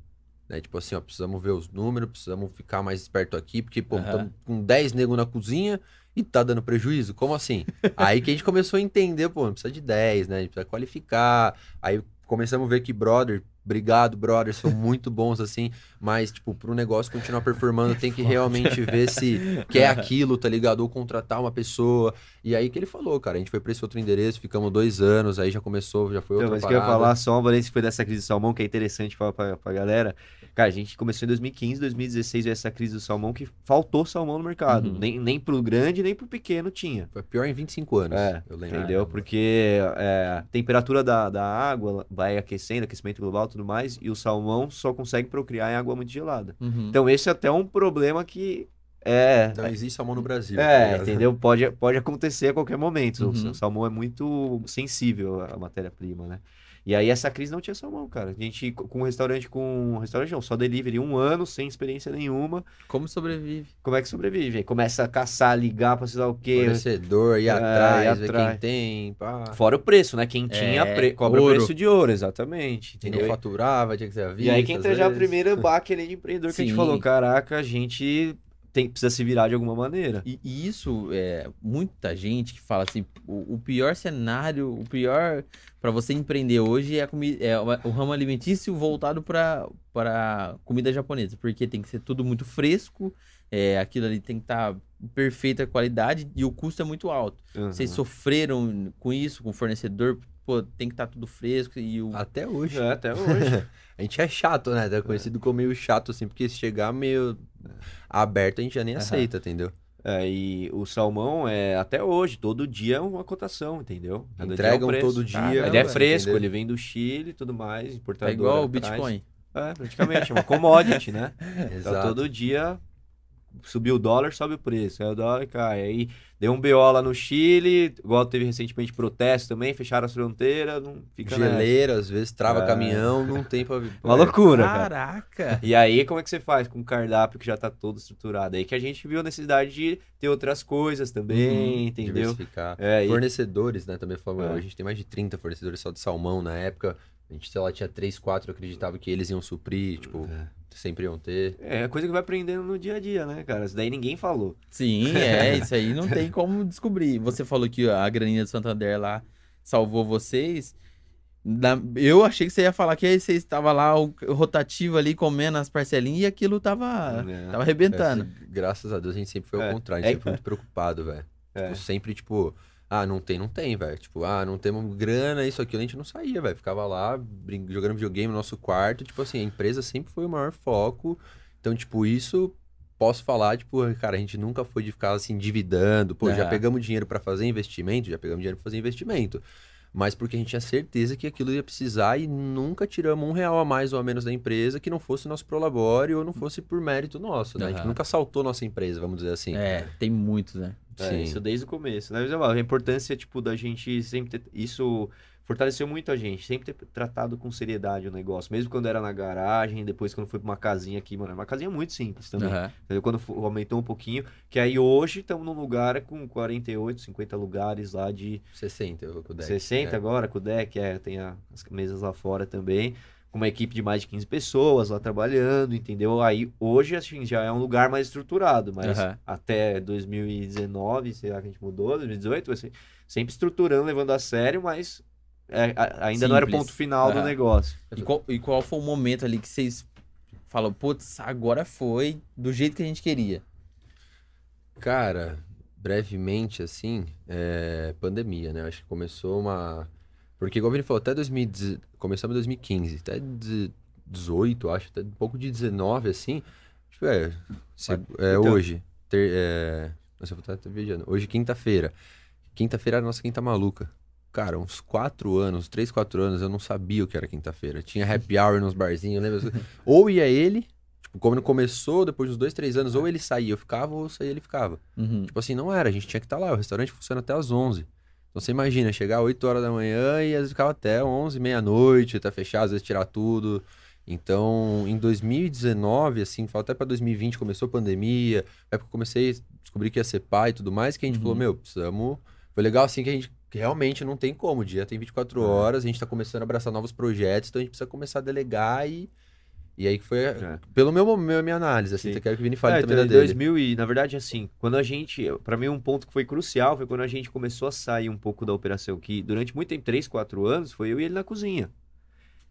Né? Tipo assim, ó, precisamos ver os números, precisamos ficar mais esperto aqui, porque, pô, estamos com 10 negros na cozinha e tá dando prejuízo? Como assim? aí que a gente começou a entender, pô, não precisa de 10, né? A gente precisa qualificar. Aí começamos a ver que, brother, obrigado, brothers, são muito bons assim, mas, tipo, pro negócio continuar performando, tem que realmente ver se quer aquilo, tá ligado? Ou contratar uma pessoa. E aí que ele falou, cara, a gente foi pra esse outro endereço, ficamos dois anos, aí já começou, já foi outra Então, mas o que eu ia parada. falar só, Valência, foi dessa crise do salmão, que é interessante falar pra, pra galera. Cara, a gente começou em 2015, 2016 veio essa crise do salmão que faltou salmão no mercado. Uhum. Nem, nem pro grande, nem pro pequeno tinha. Foi pior em 25 anos, É, eu lembro. Entendeu? Porque é, a temperatura da, da água vai aquecendo, aquecimento global tudo mais, e o salmão só consegue procriar em água muito gelada. Uhum. Então, esse é até um problema que é. Não existe salmão no Brasil. tá É, ligado? entendeu? Pode, pode acontecer a qualquer momento. O Uhum. salmão é muito sensível à matéria-prima, né? E aí essa crise não tinha salmão, cara. A gente com um restaurante com restaurante não, só delivery um ano sem experiência nenhuma. Como sobrevive? Como é que sobrevive? Aí começa a caçar, ligar pra sei lá o quê. Fornecedor, ir É, atrás, ir ver atrás. quem tem, pá. Fora o preço, né? Quem tinha É, pre- cobra ouro. preço de ouro, exatamente. Quem Entendeu? não faturava, tinha que ser a E aí que entra já a vezes. primeira baque ali de empreendedor que a gente Sim. falou, caraca, a gente tem, precisa se virar de alguma maneira. E, e isso é muita gente que fala assim, o, o pior cenário, o pior para você empreender hoje é, a comi é o ramo alimentício voltado para comida japonesa, porque tem que ser tudo muito fresco, é, aquilo ali tem que estar perfeita qualidade e o custo é muito alto. Vocês Uhum. sofreram com isso, com o fornecedor, pô, tem que estar tudo fresco e o Até hoje. É, até hoje. A gente é chato, né? É conhecido como meio chato, assim, porque se chegar meio aberto, a gente já nem Aham. aceita, entendeu? É, e o salmão é até hoje, todo dia é uma cotação, entendeu? Cada dia é um Entregam todo dia. Caramba, Ele é Entendeu? fresco, ele vem do Chile e tudo mais, tá importador. igual o. Bitcoin. É, praticamente, é uma commodity, né? Então Exato. todo dia subiu o dólar, sobe o preço. Aí o dólar cai. Aí deu um BO lá no Chile, igual teve recentemente protesto também, fecharam as fronteiras, não fica nessa. Geleira, às vezes trava É. caminhão, não tem pra... Uma loucura, cara. Caraca! E aí, como é que você faz com um cardápio que já tá todo estruturado? Aí que a gente viu a necessidade de ter outras coisas também, Uhum, entendeu? Diversificar. É, e- Fornecedores, né? Também falamos, É. a gente tem mais de 30 fornecedores só de salmão na época. A gente, sei lá, tinha 3, 4, eu acreditava que eles iam suprir, tipo, sempre iam ter. É, coisa que vai aprendendo no dia a dia, né, cara? Isso daí ninguém falou. Sim, é, isso aí não tem como descobrir. Você falou que a graninha do Santander lá salvou vocês. Eu achei que você ia falar que aí você estava lá, rotativo ali, comendo as parcelinhas e aquilo tava, É. tava arrebentando. Essa- graças a Deus a gente sempre foi ao É. contrário, a gente É. sempre foi muito preocupado, velho. É. Tipo, sempre, tipo, ah, não tem, não tem, velho. Tipo, ah, não temos grana, isso, aquilo, a gente não saía, velho. Ficava lá jogando videogame no nosso quarto. Tipo assim, a empresa sempre foi o maior foco. Então, tipo, isso posso falar, tipo, cara, a gente nunca foi de ficar assim, endividando. Pô, já Aham. pegamos dinheiro pra fazer investimento, já pegamos dinheiro pra fazer investimento. Mas porque a gente tinha certeza que aquilo ia precisar e nunca tiramos um real a mais ou a menos da empresa que não fosse nosso prolabore ou não fosse por mérito nosso, né? A gente nunca saltou nossa empresa, vamos dizer assim. É, tem muitos, né? É, Sim. isso desde o começo. Né? Mas, A importância, tipo, da gente sempre ter... Isso fortaleceu muito a gente. Sempre ter tratado com seriedade o negócio. Mesmo quando era na garagem, depois quando foi pra uma casinha aqui, mano. Uma casinha muito simples também. Entendeu? Quando aumentou um pouquinho. Que aí hoje estamos num lugar com 48, 50 lugares lá de 60, eu com o deck. 60 É. agora, com o deck. É, tem a- as mesas lá fora também. Com uma equipe de mais de 15 pessoas lá trabalhando, entendeu? Aí hoje, assim, já é um lugar mais estruturado. Mas Aham. até 2019, sei lá que a gente mudou, 2018, vai ser sempre estruturando, levando a sério, mas é, a- ainda não era o Simples. ponto final do negócio. E qual, e qual foi o momento ali que vocês falam, putz, agora foi do jeito que a gente queria? Cara, brevemente, assim, é, pandemia, né? Acho que começou uma. Porque, igual o Vini falou, até 2010... começamos em 2015, até 18, acho, até um pouco de 19, assim. Tipo, é, se- é Então. hoje. Ter, é... Nossa, eu vou estar viajando. Hoje, quinta-feira. Quinta-feira era a nossa quinta maluca. Cara, uns 4 anos, 3, 4 anos, eu não sabia o que era quinta-feira. Tinha happy hour nos barzinhos, lembra? Ou ia ele, tipo, quando começou, depois dos 2, 3 anos, ou ele saía, eu ficava, ou saía, ele ficava. Uhum. Tipo assim, não era, a gente tinha que estar lá, o restaurante funciona até às 11. Então você imagina, chegar 8 horas da manhã e às vezes ficava até 11, meia-noite, até fechar, às vezes tirar tudo. Então, em 2019, assim, até para 2020, começou a pandemia, é porque eu comecei a descobrir que ia ser pai e tudo mais, que a gente Uhum. falou, meu, precisamos... Foi legal, assim, que a gente realmente não tem como, o dia tem 24 É. horas, a gente tá começando a abraçar novos projetos, então a gente precisa começar a delegar e... E aí que foi, É. pelo meu, meu minha análise, assim, Sim. eu quero que o Vini fale É, também então, da em dele. 2000 e, na verdade, assim, quando a gente, pra mim um ponto que foi crucial foi quando a gente começou a sair um pouco da operação, que durante muito tempo, 3, 4 anos, foi eu e ele na cozinha.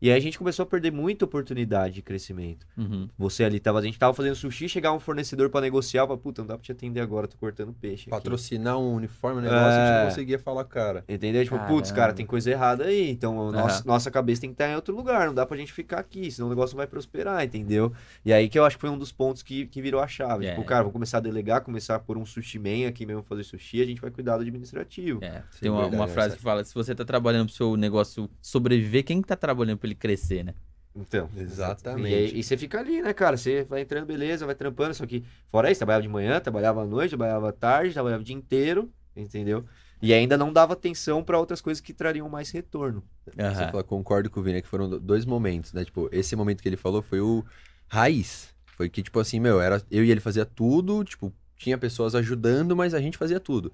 E aí a gente começou a perder muita oportunidade de crescimento. Uhum. Você ali tava, a gente tava fazendo sushi, chegava um fornecedor pra negociar, fala, puta, não dá pra te atender agora, tô cortando peixe. aqui." Patrocinar um uniforme, um negócio, a gente É. não conseguia falar, cara. Entendeu? Tipo, putz, cara, tem coisa errada aí. Então, nossa, Aham. nossa cabeça tem que estar em outro lugar. Não dá pra gente ficar aqui, senão o negócio não vai prosperar, entendeu? E aí que eu acho que foi um dos pontos que, que virou a chave. É. Tipo, cara, vou começar a delegar, começar por um sushi man aqui mesmo fazer sushi, a gente vai cuidar do administrativo. É, tem uma, verdade, uma frase que fala: se você tá trabalhando pro seu negócio sobreviver, quem que tá trabalhando pra ele crescer, né? Então. Exatamente. E, e você fica ali, né, cara? Você vai entrando, beleza, vai trampando. Só que, fora isso, trabalhava de manhã, trabalhava à noite, trabalhava à tarde, trabalhava o dia inteiro, entendeu? E ainda não dava atenção pra outras coisas que trariam mais retorno. Você Aham. fala, concordo com o Vini, é que foram do- dois momentos, né? Tipo, esse momento que ele falou foi o raiz. Foi que, tipo assim, meu, era eu e ele fazia tudo, tipo, tinha pessoas ajudando, mas a gente fazia tudo.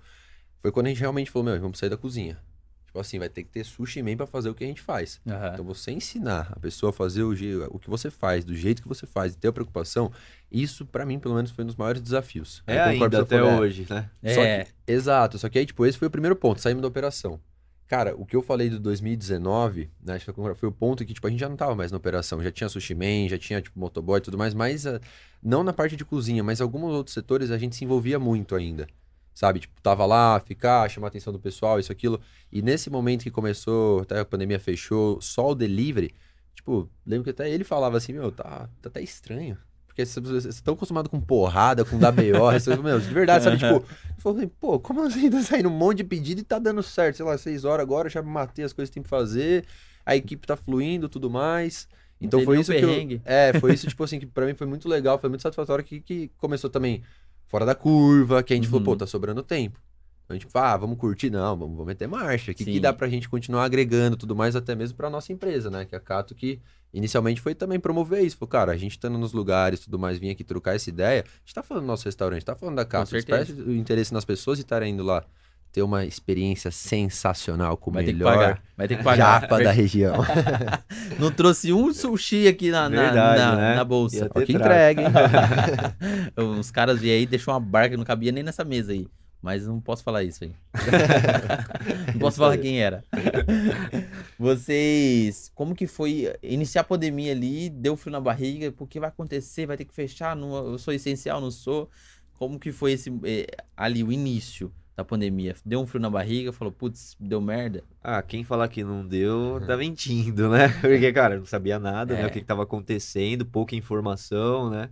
Foi quando a gente realmente falou, meu, vamos sair da cozinha. Tipo assim, vai ter que ter sushi man pra fazer o que a gente faz. Aham. Então, você ensinar a pessoa a fazer o, o que você faz, do jeito que você faz, e ter a preocupação, isso, pra mim, pelo menos, foi um dos maiores desafios. É concordo ainda até falou, é, hoje, né? Só É, que- exato, só que aí, tipo, esse foi o primeiro ponto, saímos da operação. Cara, o que eu falei do 2019, né, acho que foi o ponto que, tipo, a gente já não tava mais na operação, já tinha sushi man, já tinha, tipo, motoboy e tudo mais, mas ah, não na parte de cozinha, mas alguns outros setores a gente se envolvia muito ainda, sabe? Tipo, tava lá, ficar, chamar a atenção do pessoal, isso, aquilo, e nesse momento que começou, até a pandemia fechou, só o delivery, tipo, lembro que até ele falava assim, meu, tá, tá até estranho. Porque vocês estão acostumados com porrada, com WO, essas- meu, de verdade, sabe? Tipo, eu falei, pô, como assim tá saindo um monte de pedido e tá dando certo? Sei lá, seis horas agora, já matei as coisas que tem pra fazer, a equipe tá fluindo, tudo mais. Então foi isso que eu, perrengue. É, foi isso, tipo assim, que pra mim foi muito legal, foi muito satisfatório que, que começou também fora da curva, que a gente Uhum. falou, pô, tá sobrando tempo. Então, a gente fala, ah, vamos curtir? Não, vamos, vamos meter marcha. O que, que dá pra gente continuar agregando tudo mais, até mesmo pra nossa empresa, né? Que é a Cato, que inicialmente foi também promover isso. Falou, cara, a gente estando nos lugares tudo mais, vir aqui trocar essa ideia, a gente tá falando do nosso restaurante, tá falando da Cato, desperta o interesse nas pessoas e estarem indo lá ter uma experiência sensacional com o que melhor que japa da região. Não trouxe um sushi aqui na, na, Verdade, na, né? na bolsa. Ó, que entrega, hein? Os caras vieram aí, deixou uma barca, não cabia nem nessa mesa aí. Mas não posso falar isso aí. não posso falar quem era. Vocês, como que foi iniciar a pandemia ali? Deu frio na barriga? O que vai acontecer? Vai ter que fechar? Não, eu sou essencial, não sou? Como que foi esse eh, ali o início da pandemia? Deu um frio na barriga? Falou, putz, deu merda? Ah, quem falar que não deu, tá mentindo, né? Porque, cara, não sabia nada, né? É. O que, que tava acontecendo, pouca informação, né?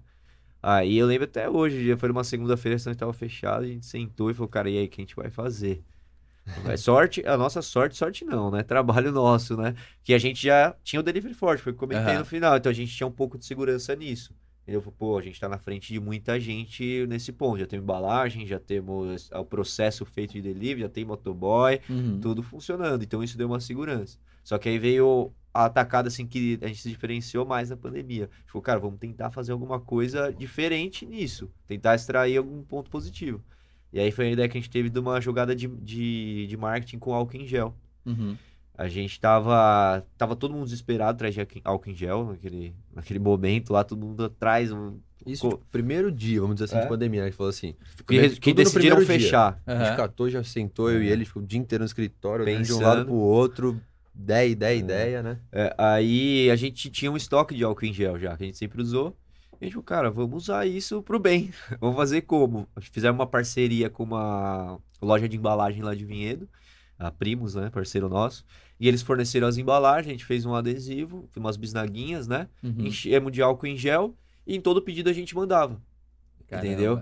Aí eu lembro até hoje, dia foi uma segunda-feira, a restaurante tava fechado, a gente sentou e falou, cara, e aí, o que a gente vai fazer? É sorte, a nossa sorte, sorte não, né? Trabalho nosso, né? Que a gente já tinha o delivery forte, foi o que eu comentei Aham. no final, então a gente tinha um pouco de segurança nisso. Entendeu? Falei, Pô, a gente tá na frente de muita gente nesse ponto. Já temos embalagem, já temos o processo feito de delivery, já tem motoboy, Uhum. tudo funcionando. Então isso deu uma segurança. Só que aí veio a atacada assim que a gente se diferenciou mais na pandemia. Tipo, cara, vamos tentar fazer alguma coisa diferente nisso. Tentar extrair algum ponto positivo. E aí foi a ideia que a gente teve de uma jogada de, de, de marketing com álcool em gel. Uhum. A gente tava. Tava todo mundo desesperado atrás de álcool- em gel naquele, naquele momento lá, todo mundo atrás. um- Isso, Co- tipo, primeiro dia, vamos dizer assim, É. de pandemia, né? Que falou assim. que, que decidiram dia. fechar. A gente catou, já sentou, eu e É. ele, ficou o dia inteiro no escritório, olhando de um Pensando. lado pro outro, ideia, ideia, É. ideia, né? É, aí a gente tinha um estoque de álcool em gel já, que a gente sempre usou. E a gente falou, cara, vamos usar isso pro bem. vamos fazer como? Fizemos uma parceria com uma loja de embalagem lá de Vinhedo, a Primos, né, parceiro nosso. E eles forneceram as embalagens, a gente fez um adesivo, umas bisnaguinhas, né? Uhum. Enchemos de álcool em gel e em todo pedido a gente mandava. Caramba. Entendeu?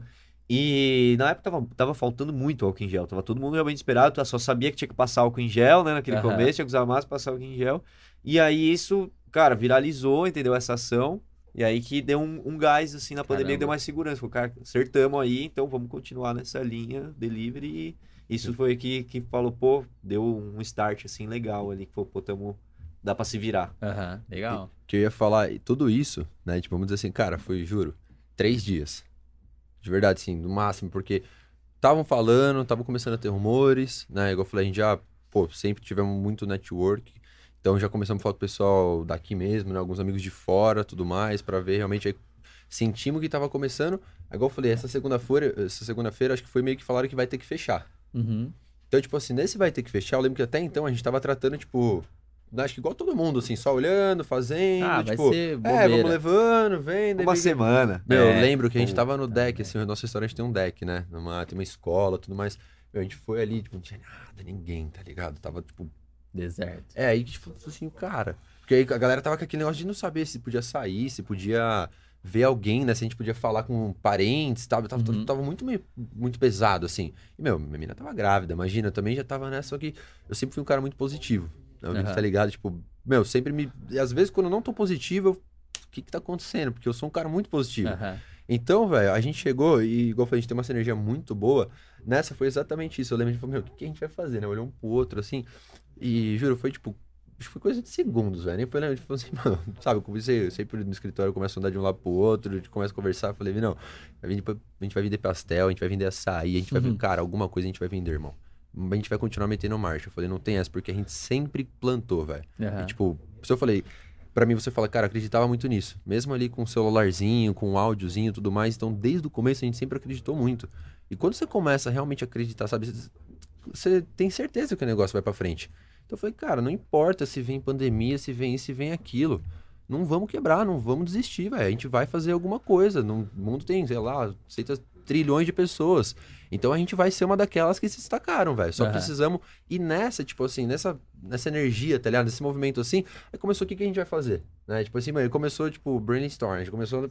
E na época tava, tava faltando muito álcool em gel. Tava todo mundo realmente esperado. Só sabia que tinha que passar álcool em gel, né? Naquele Aham. começo, tinha que usar máscara, passar álcool em gel. E aí isso, cara, viralizou, entendeu? Essa ação. E aí que deu um, um gás, assim, na pandemia, Caramba. que deu mais segurança. Falei, cara, acertamos aí, então vamos continuar nessa linha, delivery. E, Isso foi que, que falou, pô, deu um start assim legal ali, que falou, pô, tamo, dá pra se virar. Aham, legal. que eu ia falar, e tudo isso, né? Tipo, vamos dizer assim, cara, foi, juro, três dias. De verdade, sim, no máximo, porque estavam falando, estavam começando a ter rumores, né? Igual eu falei, a gente já, pô, sempre tivemos muito network. Então já começamos a falar com o pessoal daqui mesmo, né? Alguns amigos de fora, tudo mais, pra ver realmente aí. Sentimos que tava começando. Igual eu falei, essa segunda-feira, essa segunda-feira, acho que foi meio que falaram que vai ter que fechar. Uhum. Então, tipo assim, nesse vai ter que fechar, eu lembro que até então a gente tava tratando, tipo, acho que igual todo mundo, assim, só olhando, fazendo, Ah, vai tipo, é, vamos levando, vendo. Uma semana. Meu, eu É, lembro que a gente tava no deck, assim, o nosso restaurante tem um deck, né? Numa, tem uma escola, tudo mais. Meu, a gente foi ali, tipo, não tinha nada, ninguém, tá ligado? Tava, tipo, Deserto. é, aí a gente falou assim, cara. Porque aí a galera tava com aquele negócio de não saber se podia sair, se podia ver alguém, né? Se a gente podia falar com parentes, tava, tava, Uhum. tava muito, muito pesado, assim. E, meu, minha menina tava grávida, imagina, eu também já tava nessa, só que eu sempre fui um cara muito positivo. Né? Aham. tá ligado? Tipo, meu, sempre me. e Às vezes, quando eu não tô positivo, eu. O que que tá acontecendo? Porque eu sou um cara muito positivo. Aham. Então, velho, a gente chegou e, igual eu falei, a gente tem uma sinergia muito boa. Nessa foi exatamente isso. Eu lembro falar, meu, o que, que a gente vai fazer, né? Olhou um pro outro, assim. E, juro, foi tipo. Acho que foi coisa de segundos, velho. Nem foi, né? A gente falou assim, mano, sabe? Eu comecei, eu sempre no escritório, eu começo a andar de um lado pro outro, a gente começa a conversar. Eu falei, não, vai a gente vai vender pastel, a gente vai vender açaí, a gente vai Uhum. vender, cara, alguma coisa a gente vai vender, irmão. A gente vai continuar metendo marcha. Eu falei, não tem essa, porque a gente sempre plantou, velho. Aham. E, tipo, se eu falei, pra mim você fala, cara, acreditava muito nisso. Mesmo ali com o celularzinho, com o áudiozinho e tudo mais. Então, desde o começo a gente sempre acreditou muito. E quando você começa a realmente acreditar, sabe? Você- Você tem certeza que o negócio vai pra frente. Então eu falei, cara, não importa se vem pandemia, se vem isso, se vem aquilo. Não vamos quebrar, não vamos desistir, velho. A gente vai fazer alguma coisa. No mundo tem, sei lá, aceita trilhões de pessoas. Então a gente vai ser uma daquelas que se destacaram, velho. Só Aham. precisamos ir nessa, tipo assim, nessa, nessa energia, tá ligado? Nesse movimento assim. Aí começou o que, que a gente vai fazer? Né? Tipo assim, mano, começou, tipo, brainstorm. A gente começou.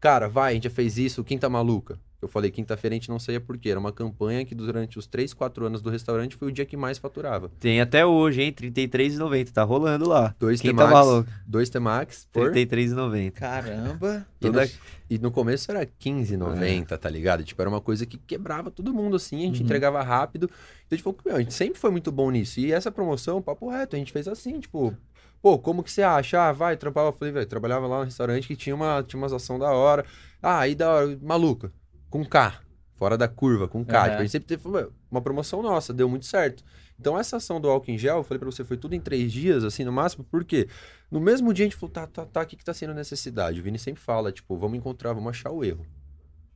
Cara, vai, a gente já fez isso, quinta maluca. Eu falei, quinta-feira a gente não saía por quê? Era uma campanha que durante os 3, 4 anos do restaurante foi o dia que mais faturava. Tem até hoje, hein? R$ 33,90. Tá rolando lá. Dois Quem tá T-Max, maluco? dois T-Max por... R$ 33,90. Caramba. E no, Toda- e no começo era 15,90, tá ligado? Tipo, era uma coisa que quebrava todo mundo, assim, a gente Uhum. entregava rápido. Então a gente falou, meu, a gente sempre foi muito bom nisso. E essa promoção, papo reto, a gente fez assim, tipo, pô, como que você acha? Ah, vai, trampava, eu falei, velho, trabalhava lá no restaurante que tinha uma, tinha umas ação da hora. Ah, aí da hora, maluca, com K, fora da curva, com K. Aham. Tipo, a gente sempre teve meu, uma promoção nossa, deu muito certo. Então essa ação do álcool em gel, eu falei pra você, foi tudo em três dias, assim, no máximo, por quê? No mesmo dia a gente falou, tá, tá, tá, o que que tá sendo necessidade? O Vini sempre fala, tipo, vamos encontrar, vamos achar o erro.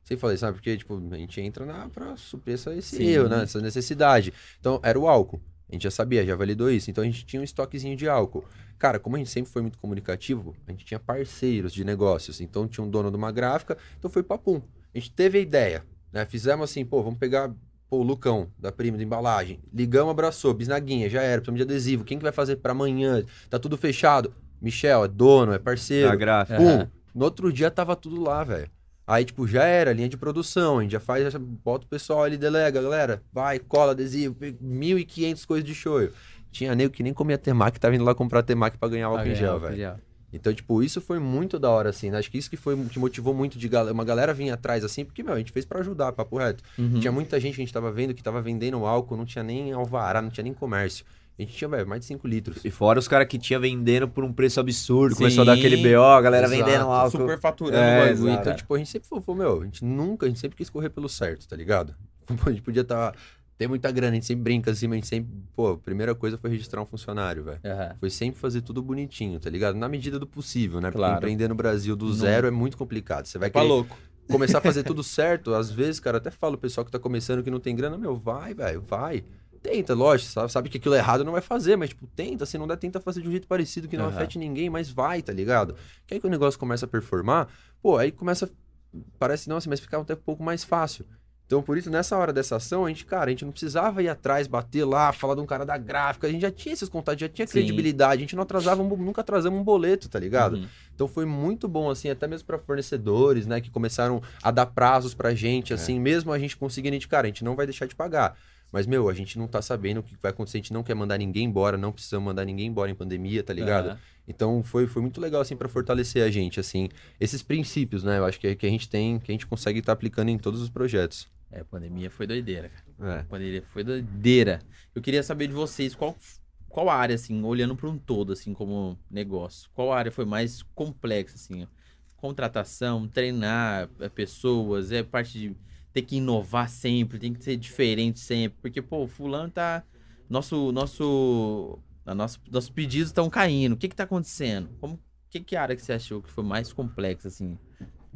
Sempre falei, sabe? Porque, tipo, a gente entra na, pra suprir essa, esse Sim. erro, né? Essa necessidade. Então, era o álcool. A gente já sabia, já validou isso. Então, a gente tinha um estoquezinho de álcool. Cara, como a gente sempre foi muito comunicativo, a gente tinha parceiros de negócios. Então, tinha um dono de uma gráfica, então foi papum. A gente teve a ideia, né? Fizemos assim, pô, vamos pegar pô, o Lucão, da prima de embalagem. Ligamos, abraçou, bisnaguinha, já era, precisamos de adesivo. Quem que vai fazer pra amanhã? Tá tudo fechado. Michel, é dono, é parceiro. Da gráfica. Pum. No outro dia tava tudo lá, velho. Aí, tipo, já era, linha de produção, a gente já faz, já bota o pessoal ali, delega, galera, vai, cola, adesivo, 1.500 coisas de show. Tinha nego que nem comia temaki, tava indo lá comprar temaki pra ganhar álcool em gel, velho. Então, tipo, isso foi muito da hora, assim, né? Acho que isso que foi, que motivou muito de gal- uma galera vir atrás, assim, porque, meu, a gente fez pra ajudar, papo reto. Uhum. Tinha muita gente que a gente tava vendo que tava vendendo álcool, não tinha nem alvará, não tinha nem comércio. A gente tinha, velho, mais de 5 litros. E fora os caras que tinha vendendo por um preço absurdo. Sim. Começou a dar aquele BO, a galera Exato. vendendo álcool. Super faturando É, o bagulho. exato. Então, tipo, a gente sempre falou, meu, a gente nunca, a gente sempre quis correr pelo certo, tá ligado? A gente podia estar. Ter muita grana, a gente sempre brinca assim, mas a gente sempre. Pô, a primeira coisa foi registrar um funcionário, velho. Aham. Foi sempre fazer tudo bonitinho, tá ligado? Na medida do possível, né? Porque Claro. empreender no Brasil do Não. zero é muito complicado. Você vai Tá querer louco. começar a fazer tudo certo. Às vezes, cara, até falo pro pessoal que tá começando que não tem grana, meu, vai, velho, vai. Tenta, lógico, sabe, sabe que aquilo é errado não vai fazer, mas, tipo, tenta, se não der, tenta fazer de um jeito parecido que não Aham. afete ninguém, mas vai, tá ligado? Que aí que o negócio começa a performar, pô, aí começa, parece, nossa, mas ficar até um pouco mais fácil. Então, por isso, nessa hora dessa ação, a gente, cara, a gente não precisava ir atrás, bater lá, falar de um cara da gráfica, a gente já tinha esses contatos, já tinha Sim. credibilidade, a gente não atrasava, nunca atrasamos um boleto, tá ligado? Uhum. Então foi muito bom, assim, até mesmo para fornecedores, né, que começaram a dar prazos pra gente, assim, mesmo a gente conseguindo, cara, a gente não vai deixar de pagar. Mas, meu, a gente não tá sabendo o que vai acontecer, a gente não quer mandar ninguém embora, não precisamos mandar ninguém embora em pandemia, tá ligado? Aham. Então foi, foi muito legal, assim, para fortalecer a gente, assim, esses princípios, né, eu acho que, que a gente tem, que a gente consegue estar aplicando em todos os projetos. É, a pandemia foi doideira, cara. É. A pandemia foi doideira. Eu queria saber de vocês, qual, qual área, assim, olhando para um todo, assim, como negócio, qual área foi mais complexa, assim? Contratação, treinar é, pessoas, é parte de ter que inovar sempre, tem que ser diferente sempre. Porque, pô, fulano tá. Nosso. Nosso. A nosso, nossos pedidos estão caindo. O que que tá acontecendo? Como, que, que área que você achou que foi mais complexa, assim?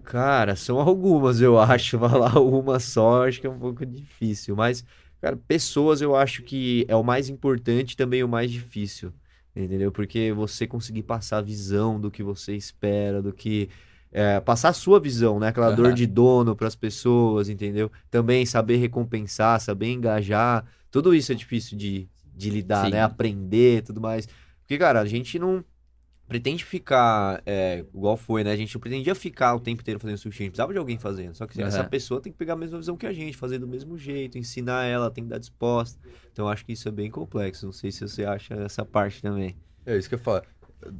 Cara, são algumas, eu acho. Falar uma só, acho que é um pouco difícil. Mas, cara, pessoas eu acho que é o mais importante e também o mais difícil. Entendeu? Porque você conseguir passar a visão do que você espera, do que. é, passar a sua visão, né? Aquela dor Aham. de dono para as pessoas, entendeu? Também saber recompensar, saber engajar. Tudo isso é difícil de, de lidar, Sim. né? Aprender tudo mais. Porque, cara, a gente não pretende ficar é, igual foi, né? A gente não pretendia ficar o tempo inteiro fazendo sushi, a gente precisava de alguém fazendo. Só que essa Aham. pessoa tem que pegar a mesma visão que a gente, fazer do mesmo jeito, ensinar ela, tem que dar disposta. Então eu acho que isso é bem complexo. Não sei se você acha essa parte também. É isso que eu falo.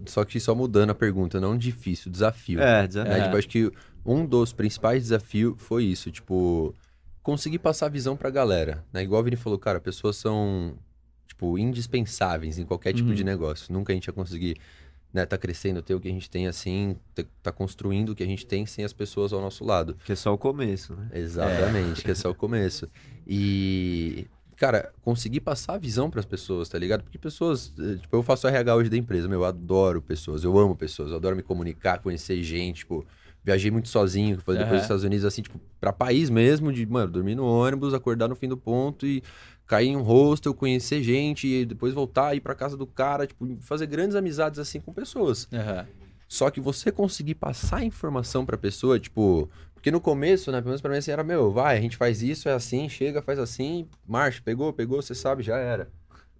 Só que só mudando a pergunta, não difícil, desafio. É, desafio. né? É. Tipo, acho que um dos principais desafios foi isso, tipo, conseguir passar a visão pra galera, né? Igual o Vini falou, cara, pessoas são, tipo, indispensáveis em qualquer tipo Uhum. de negócio. Nunca a gente ia conseguir, né, tá crescendo, ter o que a gente tem assim, tá construindo o que a gente tem sem as pessoas ao nosso lado. Que é só o começo, né? Exatamente, que é só o começo. E, cara, conseguir passar a visão pras pessoas, tá ligado? Porque pessoas, eh, tipo, eu faço RH hoje da empresa, meu, eu adoro pessoas, eu amo pessoas, eu adoro me comunicar, conhecer gente, tipo, viajei muito sozinho, depois Aham. dos Estados Unidos, assim, tipo, pra país mesmo, de, mano, dormir no ônibus, acordar no fim do ponto e cair em um hostel, conhecer gente e depois voltar, ir pra casa do cara, tipo, fazer grandes amizades, assim, com pessoas. Aham. Só que você conseguir passar a informação pra pessoa, tipo. Porque no começo, né? Pelo menos pra mim assim, era, meu, vai, a gente faz isso, é assim, chega, faz assim, marcha, pegou, pegou, você sabe, já era.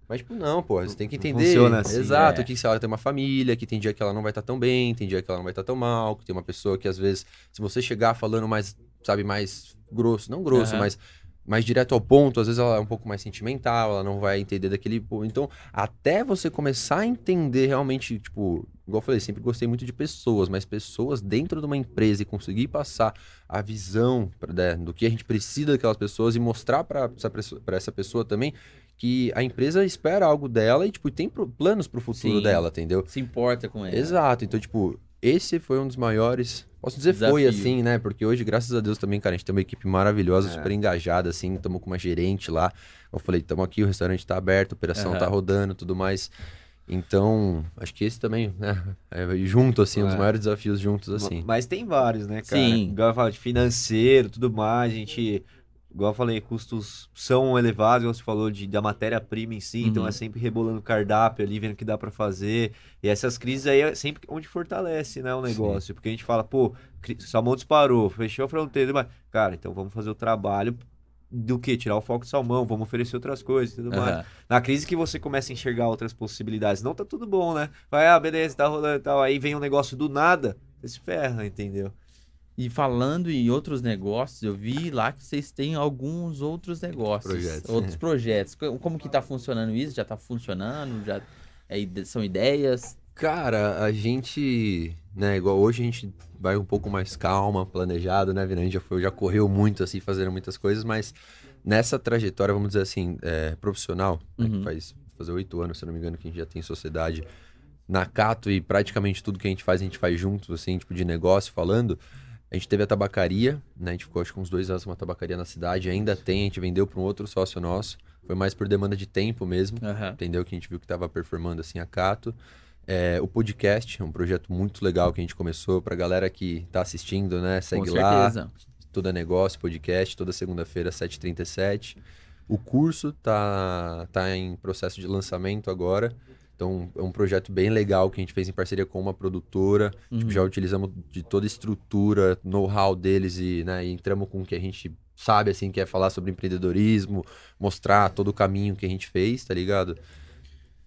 Mas, tipo, não, pô, você tem que entender. funciona assim, Exato, é. que se ela tem uma família, que tem dia que ela não vai estar tão bem, tem dia que ela não vai estar tão mal, que tem uma pessoa que às vezes, se você chegar falando mais, sabe, mais grosso, não grosso, Aham. mas mais direto ao ponto, às vezes ela é um pouco mais sentimental, ela não vai entender daquele. Então, até você começar a entender realmente, tipo, igual eu falei, sempre gostei muito de pessoas, mas pessoas dentro de uma empresa e conseguir passar a visão né, do que a gente precisa daquelas pessoas e mostrar para essa, pessoa- essa pessoa também que a empresa espera algo dela e, tipo, tem planos pro futuro Sim. dela, entendeu? Se importa com ele. Exato. Então, tipo, esse foi um dos maiores. Posso dizer foi Desafio. assim, né? Porque hoje, graças a Deus, também, cara, a gente tem uma equipe maravilhosa, É. super engajada, assim. Estamos com uma gerente lá. Eu falei, estamos aqui, o restaurante tá aberto, a operação Aham. tá rodando tudo mais. Então, acho que esse também, né? É, junto, assim, um dos É. maiores desafios juntos, assim. Mas tem vários, né, cara? Sim. Igual eu falo, de financeiro, tudo mais, a gente... Igual eu falei, custos são elevados, igual você falou, de, da matéria-prima em si, então Uhum. é sempre rebolando cardápio ali, vendo o que dá pra fazer. E essas crises aí é sempre onde fortalece, né, o negócio. Porque a gente fala, pô, salmão disparou, fechou a fronteira, mas, cara, então vamos fazer o trabalho do que? Tirar o foco do salmão, vamos oferecer outras coisas e tudo mais. Aham. Na crise que você começa a enxergar outras possibilidades, não tá tudo bom, né? Vai, ah, beleza, tá rolando e tal. Aí vem um negócio do nada, você se ferra, entendeu? E falando em outros negócios, eu vi lá que vocês têm alguns outros negócios. Projetos. Outros projetos. Co- Como que tá funcionando isso? Já tá funcionando? Já é são ideias? Cara, a gente, né, igual hoje a gente vai um pouco mais calma, planejado, né, Vina? A gente já, foi, já correu muito, assim, fazendo muitas coisas, mas nessa trajetória, vamos dizer assim, é, profissional, né, que Uhum. faz fazer oito anos, se não me engano, que a gente já tem sociedade na Cato e praticamente tudo que a gente faz, a gente faz juntos, assim, tipo, de negócio falando. A gente teve a tabacaria, né? A gente ficou acho que uns dois anos com uma tabacaria na cidade, ainda tem, a gente vendeu para um outro sócio nosso. Foi mais por demanda de tempo mesmo Aham. entendeu? Que a gente viu que estava performando assim a Cato. É, o podcast é um projeto muito legal que a gente começou pra galera que tá assistindo, né? Segue Com lá, certeza. Toda Negócio Podcast, toda segunda-feira, 7h37. O curso tá, tá em processo de lançamento agora. Então, é um projeto bem legal que a gente fez em parceria com uma produtora. Tipo, Uhum. já utilizamos de toda a estrutura, know-how deles e, né, e entramos com o que a gente sabe, assim, que é falar sobre empreendedorismo, mostrar todo o caminho que a gente fez, tá ligado?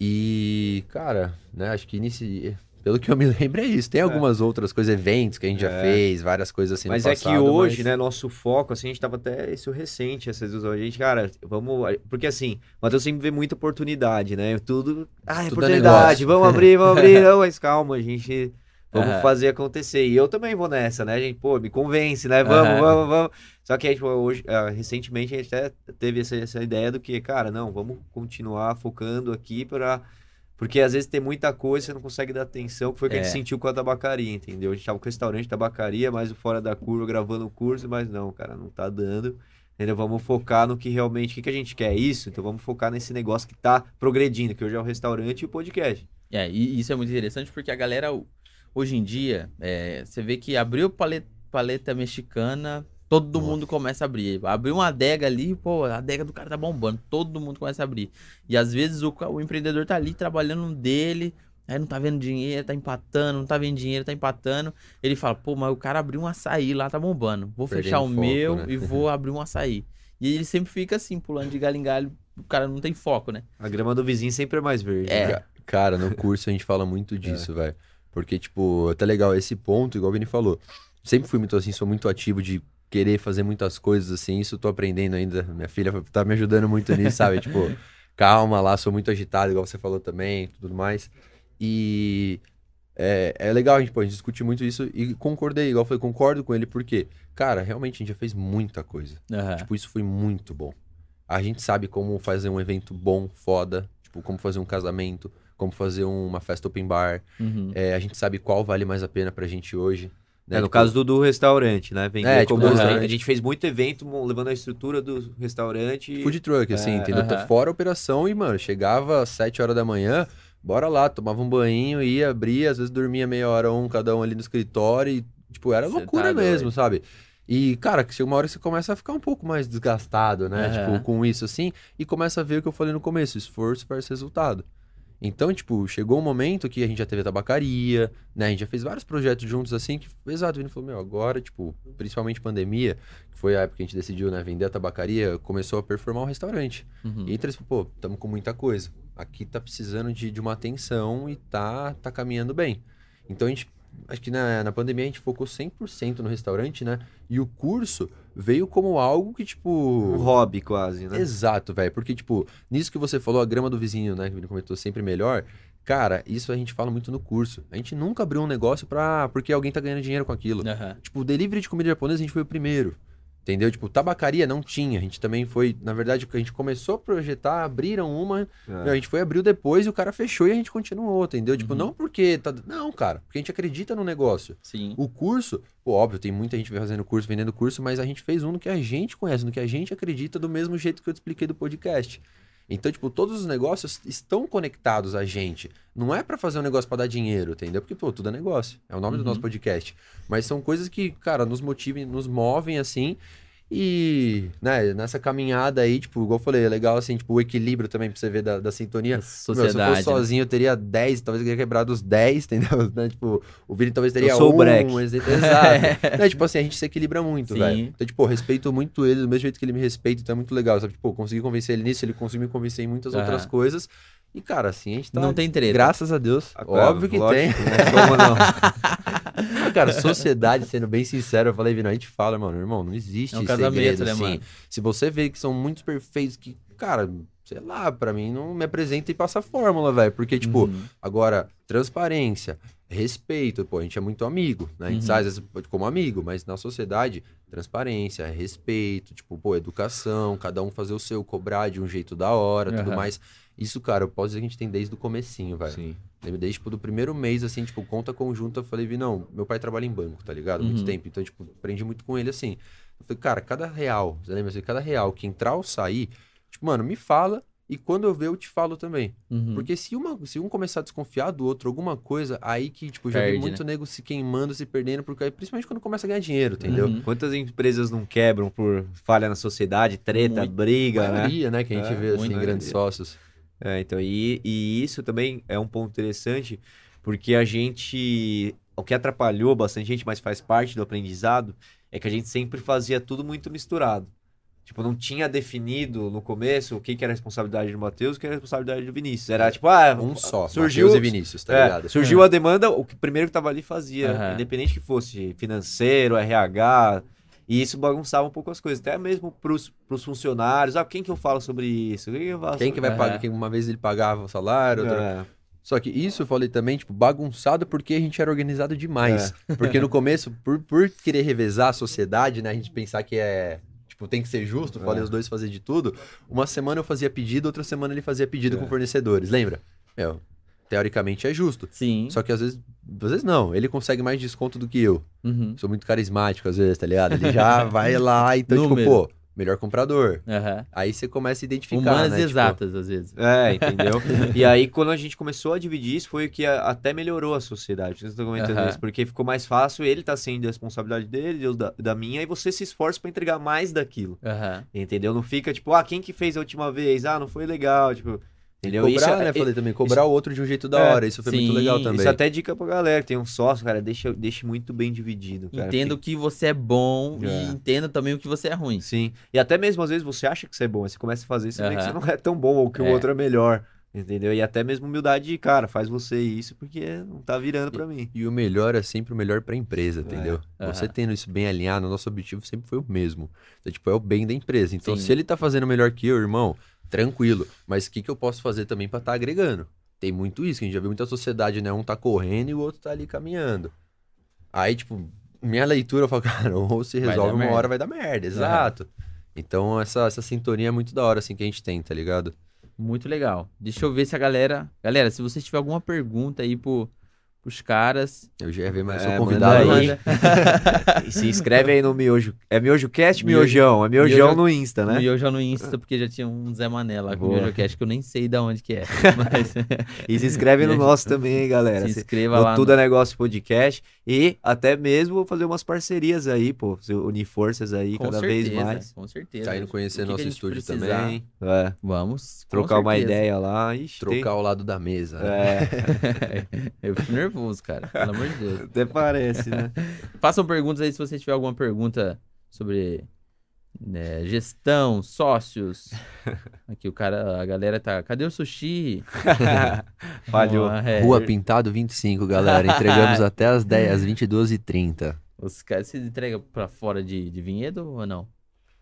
E, cara, né, acho que inici... pelo que eu me lembro é isso. Tem algumas outras coisas, eventos que a gente já É. fez, várias coisas assim mas no é que passado, hoje, mas- né, nosso foco, assim, a gente tava até isso recente, essas duas. A gente, cara, vamos. Porque assim, o Matheus sempre vê muita oportunidade, né? Tudo. Ah, é Tudo é oportunidade, vamos abrir, vamos abrir. Não, mas calma, a gente Vamos Aham. fazer acontecer. E eu também vou nessa, né, gente? Pô, me convence, né? Vamos, Aham. vamos, vamos. Só que, tipo, hoje, ah, recentemente, a gente até teve essa, essa ideia do que, cara, não, vamos continuar focando aqui para Porque às vezes tem muita coisa, você não consegue dar atenção, que foi o que a É. gente sentiu com a tabacaria, entendeu? A gente tava com o restaurante, tabacaria, mais o fora da curva, gravando o curso, mas não, cara, não tá dando. Entendeu? Vamos focar no que realmente, o que, que a gente quer? Isso? Então vamos focar nesse negócio que tá progredindo, que hoje é o restaurante e o podcast. É, e isso é muito interessante porque a galera, hoje em dia, é, você vê que abriu paleta, paleta mexicana, todo Nossa. mundo começa a abrir. Abriu uma adega ali, pô, a adega do cara tá bombando, todo mundo começa a abrir. E às vezes o, o empreendedor tá ali trabalhando no dele, aí não tá vendo dinheiro, tá empatando, não tá vendo dinheiro, tá empatando. Ele fala, pô, mas o cara abriu um açaí lá, tá bombando. Vou Perdendo fechar o foco, meu né? e vou abrir um açaí. E ele sempre fica assim, pulando de galho em galho, o cara não tem foco, né? A grama do vizinho sempre é mais verde. É. né? Ca- Cara, no curso a gente fala muito disso, velho. Porque, tipo, até legal esse ponto, igual o Vini falou. Sempre fui muito assim, sou muito ativo de querer fazer muitas coisas assim. Isso eu tô aprendendo ainda. Minha filha tá me ajudando muito nisso, sabe? tipo, calma lá, sou muito agitado, igual você falou também, tudo mais. E é, é legal, a gente, pô, a gente discute muito isso e concordei, igual eu falei, concordo com ele, porque, cara, realmente a gente já fez muita coisa. Aham. Tipo, isso foi muito bom. A gente sabe como fazer um evento bom, foda. Tipo, como fazer um casamento, como fazer uma festa open bar. Uhum. É, a gente sabe qual vale mais a pena pra gente hoje. Né? É, no Tipo, caso do, do restaurante, né? Vender É, tipo, como. A gente fez muito evento levando a estrutura do restaurante. Food truck, assim, É, entendeu? aham. Fora a operação e, mano, chegava às 7 horas da manhã, bora lá, tomava um banho, ia, abria, às vezes dormia meia hora um, cada um ali no escritório e, tipo, era Cê loucura tá mesmo, sabe? E, cara, que chega uma hora que você começa a ficar um pouco mais desgastado, né? Tipo, com isso assim, e começa a ver o que eu falei no começo, esforço versus resultado. Então, tipo, chegou um momento que a gente já teve a tabacaria, né? A gente já fez vários projetos juntos assim, que, exato, o Vini falou, meu, agora, tipo, principalmente pandemia, que foi a época que a gente decidiu, né, vender a tabacaria, começou a performar o restaurante. Uhum. E entre eles, pô, estamos com muita coisa. Aqui tá precisando de, de uma atenção e tá, tá caminhando bem. Então a gente, acho que na, na pandemia a gente focou 100% no restaurante, né? E o curso veio como algo que, tipo... Um hobby quase, né? Exato, velho. Porque, tipo, nisso que você falou, a grama do vizinho, né? Que ele comentou sempre melhor. Cara, isso a gente fala muito no curso. A gente nunca abriu um negócio pra... porque alguém tá ganhando dinheiro com aquilo. Aham. Tipo, o delivery de comida japonesa a gente foi o primeiro. Entendeu? Tipo, tabacaria não tinha. A gente também foi. Na verdade, a gente começou a projetar, abriram uma. É. a gente foi, abriu depois e o cara fechou e a gente continuou, entendeu? Tipo, Uhum. não porque. Tá... Não, cara. Porque a gente acredita no negócio. Sim. O curso, pô, óbvio, tem muita gente fazendo curso, vendendo curso, mas a gente fez um no que a gente conhece, no que a gente acredita, do mesmo jeito que eu te expliquei do podcast. Então, tipo, todos os negócios estão conectados a gente. Não é pra fazer um negócio pra dar dinheiro, entendeu? Porque, pô, tudo é negócio. É o nome do Uhum. nosso podcast. Mas são coisas que, cara, nos motivem, nos movem assim. E, né, nessa caminhada aí, tipo, igual eu falei, é legal assim, tipo, o equilíbrio também pra você ver da, da sintonia. Meu, se eu Sociedade. fosse sozinho, eu teria 10, talvez eu teria quebrado os 10, entendeu? Né? Tipo, o Vini talvez teria sou o um, break. ex- Exato. Né, Tipo assim, a gente se equilibra muito, velho. Então, tipo, eu respeito muito ele, do mesmo jeito que ele me respeita, então é muito legal, sabe? Tipo, eu consegui convencer ele nisso, ele conseguiu me convencer em muitas Aham. outras coisas. E, cara, assim, a gente tá... Não tem treta. Graças a Deus. Ah, claro, óbvio que lógico, tem. né? Como não? Cara, sociedade, sendo bem sincero, eu falei, Vini, a gente fala, mano, irmão, não existe É um casamento, segredo, né, assim. mano? Se você vê que são muito perfeitos, que, cara, sei lá, pra mim não me apresenta e passa a fórmula, velho. Porque, tipo, Uhum. agora, transparência, respeito, pô, a gente é muito amigo, né? A gente Uhum. sai, às vezes, como amigo, mas na sociedade, transparência, respeito, tipo, pô, educação, cada um fazer o seu, cobrar de um jeito da hora, tudo Aham. mais. Isso, cara, eu posso dizer que a gente tem desde o comecinho, velho. Sim. Lembro desde, tipo, do primeiro mês, assim, tipo, conta conjunta, eu falei, vi, não, meu pai trabalha em banco, tá ligado? Muito Uhum. tempo, então, tipo, aprendi muito com ele, assim. Eu falei, cara, cada real, você lembra assim, cada real que entrar ou sair, tipo, mano, me fala e quando eu ver eu te falo também. Uhum. Porque se, uma, se um começar a desconfiar do outro, alguma coisa, aí que, tipo, já vi Perde, muito nego se queimando, se perdendo, porque aí, principalmente quando começa a ganhar dinheiro, entendeu? Uhum. Quantas empresas não quebram por falha na sociedade, treta, Muito. briga, A né? maioria, né, que a gente É, vê, assim, grandes sócios. É, então, e, e isso também é um ponto interessante, porque a gente. O que atrapalhou bastante gente, mas faz parte do aprendizado, é que a gente sempre fazia tudo muito misturado. Tipo, não tinha definido no começo o que, que era a responsabilidade do Matheus e o que era a responsabilidade do Vinícius. Era tipo, ah, Um só, surgiu, Matheus e Vinícius, tá é, ligado? surgiu a demanda, o que primeiro que tava ali fazia, Aham. independente que fosse financeiro, RH, e isso bagunçava um pouco as coisas, até mesmo pros, pros funcionários, ah, quem que eu falo sobre isso? Quem que, eu falo Quem que vai Aham. pagar? Quem uma vez ele pagava o salário, outra... É. Só que isso eu falei também, tipo, bagunçado porque a gente era organizado demais. Porque no começo, por, por querer revezar a sociedade, né? A gente pensar que é. Tipo, tem que ser justo, falei É. os dois fazer de tudo. Uma semana eu fazia pedido, outra semana ele fazia pedido É. com fornecedores, lembra? Meu, teoricamente é justo. Sim. Só que às vezes, às vezes não, ele consegue mais desconto do que eu. Uhum. Sou muito carismático às vezes, tá ligado? Ele já vai lá, então, Número. tipo, pô, melhor comprador. Aham. Aí você começa a identificar, Humanas né? Tipo, exatas, às vezes. É, entendeu? e aí, quando a gente começou a dividir isso, foi o que a- até melhorou a sociedade. Vocês estão comentando Aham. isso, porque ficou mais fácil, ele tá sendo a responsabilidade dele, eu da, da minha, e você se esforça pra entregar mais daquilo. Aham. Entendeu? Não fica tipo, ah, quem que fez a última vez? Ah, não foi legal, tipo. Entendeu? Cobrar, Isso é- né? é- Falei também, cobrar o outro de um jeito da É, hora. Isso foi muito sim, legal isso também. Isso até é dica pra galera. Tem um sócio, cara, deixa, deixa muito bem dividido. Cara, Entenda o que você é bom É. e entenda também o que você é ruim. Sim. E até mesmo às vezes você acha que você é bom, você começa a fazer você vê que você não é tão bom ou que o É. outro é melhor. Entendeu? E até mesmo humildade de, cara, faz você isso porque não tá virando pra mim. E o melhor é sempre o melhor pra empresa, entendeu? Aham. Você tendo isso bem alinhado, o nosso objetivo sempre foi o mesmo. Então, tipo, é o bem da empresa. Então, Sim. se ele tá fazendo melhor que eu, irmão, tranquilo. Mas o que, que eu posso fazer também pra tá agregando? Tem muito isso, que a gente já viu muita sociedade, né? Um tá correndo e o outro tá ali caminhando. Aí, tipo, minha leitura, eu falo, cara, ou se resolve uma merda. hora, vai dar merda. Exato. Então, essa, essa sintonia é muito da hora, assim, que a gente tem, tá ligado? Muito legal. Deixa eu ver se a galera. Galera, se vocês tiverem alguma pergunta aí pro, pros caras. Eu já ia ver, mas É, sou convidado aí. E se inscreve aí no Miojo. É Miojo Cast, Miojão. É Miojão Miojo- no Insta, né? Já no Insta, porque já tinha um Zé Mané lá com o. Miojocast, que eu nem sei de onde que é. Mas E se inscreve no nosso também, hein, galera. se Se- inscreva no lá. Tudo no- é Negócio Podcast. E até mesmo fazer umas parcerias aí, pô. se Unir forças aí Com cada certeza, vez mais. Com certeza. Tá indo conhecer nosso estúdio precisar, também. É, Vamos. trocar uma ideia lá. Ixi, tem- Trocar o lado da mesa. né? É, eu fico nervoso, cara. Pelo amor de Deus. até parece, né? Façam perguntas aí se você tiver alguma pergunta sobre né, gestão, sócios. Aqui o cara, a galera tá. Cadê o sushi? Falhou. É. Rua Pintado 25, galera. Entregamos até as 10, às 22h30. Os caras se entregam pra fora de, de vinhedo ou não?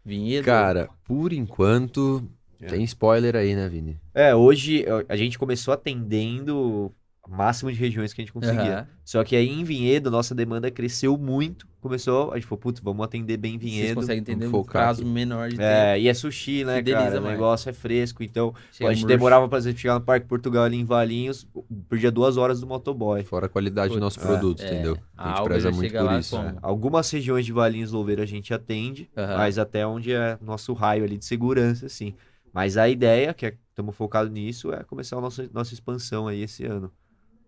Vinhedo? Cara, por enquanto, É. tem spoiler aí, né, Vini? É, hoje a gente começou atendendo máximo de regiões que a gente conseguia. Aham. Só que aí em Vinhedo, nossa demanda cresceu muito. Começou, a gente falou, putz, vamos atender bem Vocês Vinhedo. conseguem entender um prazo aqui. menor de tempo. É, e é sushi, né, Fideliza cara? O negócio é fresco, então Chega a gente murcho. demorava, por exemplo, chegar no Parque Portugal ali em Valinhos, perdia duas horas do motoboy. Fora a qualidade do nosso É, produto, é. entendeu? A A gente preza muito por lá isso. É, Algumas regiões de Valinhos Louveira a gente atende, Aham. mas até onde é nosso raio ali de segurança, assim. Mas a ideia, que estamos focados nisso, é começar a nossa, nossa expansão aí esse ano.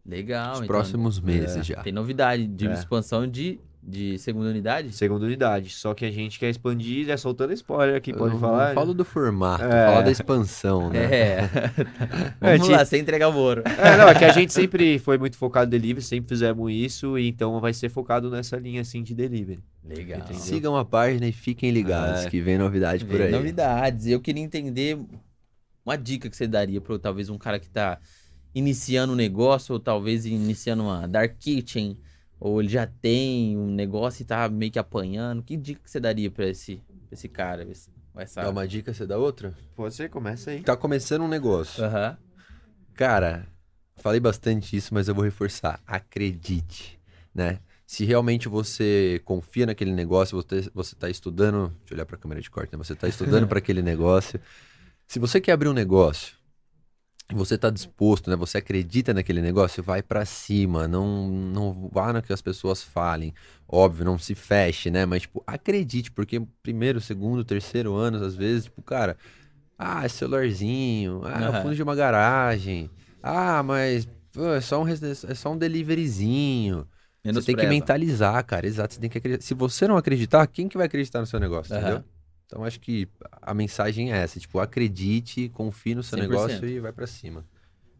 Legal, Os então. próximos meses já. Tem novidade de É. expansão de, de segunda unidade? Segunda unidade. Só que a gente quer expandir, já soltando spoiler aqui, Eu pode não- falar? Não falo do formato, É. falo da expansão, né? É. É, Vamos tipo- lá, sem entregar o ouro. É, não, é que a gente sempre foi muito focado em delivery, sempre fizemos isso, e então vai ser focado nessa linha assim de delivery. Legal. Entendeu? Sigam a página e fiquem ligados, É. que vem novidade por Vem aí. novidades. Eu queria entender uma dica que você daria para talvez um cara que tá iniciando um negócio, ou talvez iniciando uma dark kitchen, ou ele já tem um negócio e tá meio que apanhando. Que dica que você daria para esse, pra esse cara? esse- Essa... Dá uma dica, você dá outra? Você começa aí. Tá começando um negócio. Aham. Cara, falei bastante isso, mas eu vou reforçar. Acredite, né? Se realmente você confia naquele negócio, você, você tá estudando. Deixa eu olhar pra câmera de corte, né? Você tá estudando para aquele negócio. Se você quer abrir um negócio, você tá disposto, né? Você acredita naquele negócio, vai pra cima. Não, não vá no que as pessoas falem. Óbvio, não se feche, né? Mas, tipo, acredite, porque primeiro, segundo, terceiro ano, às vezes, tipo, cara, ah, é celularzinho, ah, é o Aham. fundo de uma garagem. Ah, mas pô, é só um, é só um deliveryzinho. Você tem que Menospreza. mentalizar, cara. Exato, você tem que acreditar. Se você não acreditar, quem que vai acreditar no seu negócio, Aham. entendeu? Então acho que a mensagem é essa, tipo, acredite, confie no seu 100%. negócio e vai pra cima.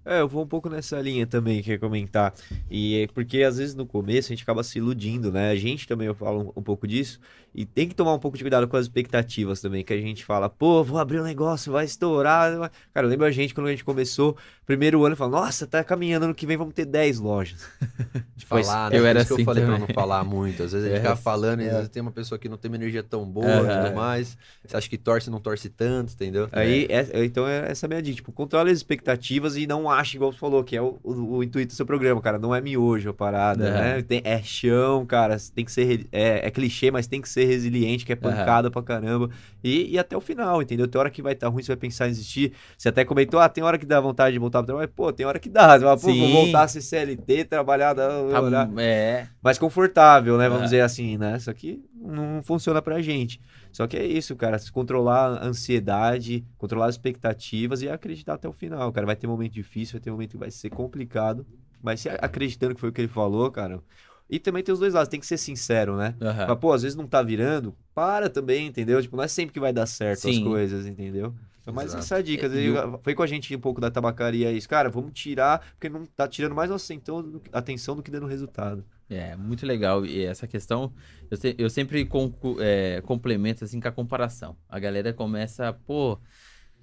É, eu vou um pouco nessa linha também, que eu ia comentar. E é porque às vezes no começo a gente acaba se iludindo, né? A gente também, eu falo um, um pouco disso. E tem que tomar um pouco de cuidado com as expectativas também, que a gente fala, pô, vou abrir um negócio, vai estourar. Cara, lembra a gente quando a gente começou, primeiro ano, fala, nossa, tá caminhando, ano que vem vamos ter 10 lojas. Depois- falar, né? eu Por era isso que assim eu falei pra também. não falar muito. Às vezes a gente É, fica falando e é. às vezes tem uma pessoa que não tem uma energia tão boa e tudo mais. Você acha que torce, não torce tanto, entendeu? Aí, é- então, é essa é a minha dica. Tipo, controle as expectativas e não não acha, igual você falou, que é o, o, o intuito do seu programa, cara. Não é miojo a parada, É. né? Tem- é chão, cara. Tem que ser. É, é clichê, mas tem que ser resiliente, que é pancada pra caramba. E, e até o final, entendeu? Tem hora que vai estar ruim, você vai pensar em desistir. Você até comentou, ah, tem hora que dá vontade de voltar pro trabalho. Pô, tem hora que dá. Você fala, pô, vou Sim. voltar a ser CLT, trabalhar, dar- Tá- é, mais confortável, né? Vamos dizer assim, né? Isso aqui não funciona pra gente. Só que é isso, cara. Controlar a ansiedade, controlar as expectativas e acreditar até o final, cara. Vai ter momento difícil, vai ter momento que vai ser complicado. Mas se acreditando que foi o que ele falou, cara. E também tem os dois lados, tem que ser sincero, né? aham. Mas, pô, às vezes não tá virando, para também, entendeu? Tipo, não é sempre que vai dar certo as Sim. coisas, entendeu? Então, mais essa dica. É, e o- Foi com a gente um pouco da tabacaria isso. Cara, vamos tirar, porque não tá tirando mais nossa atenção do, atenção do que dando resultado. É, muito legal. E essa questão, eu, se- eu sempre é, complemento assim com a comparação. A galera começa, pô,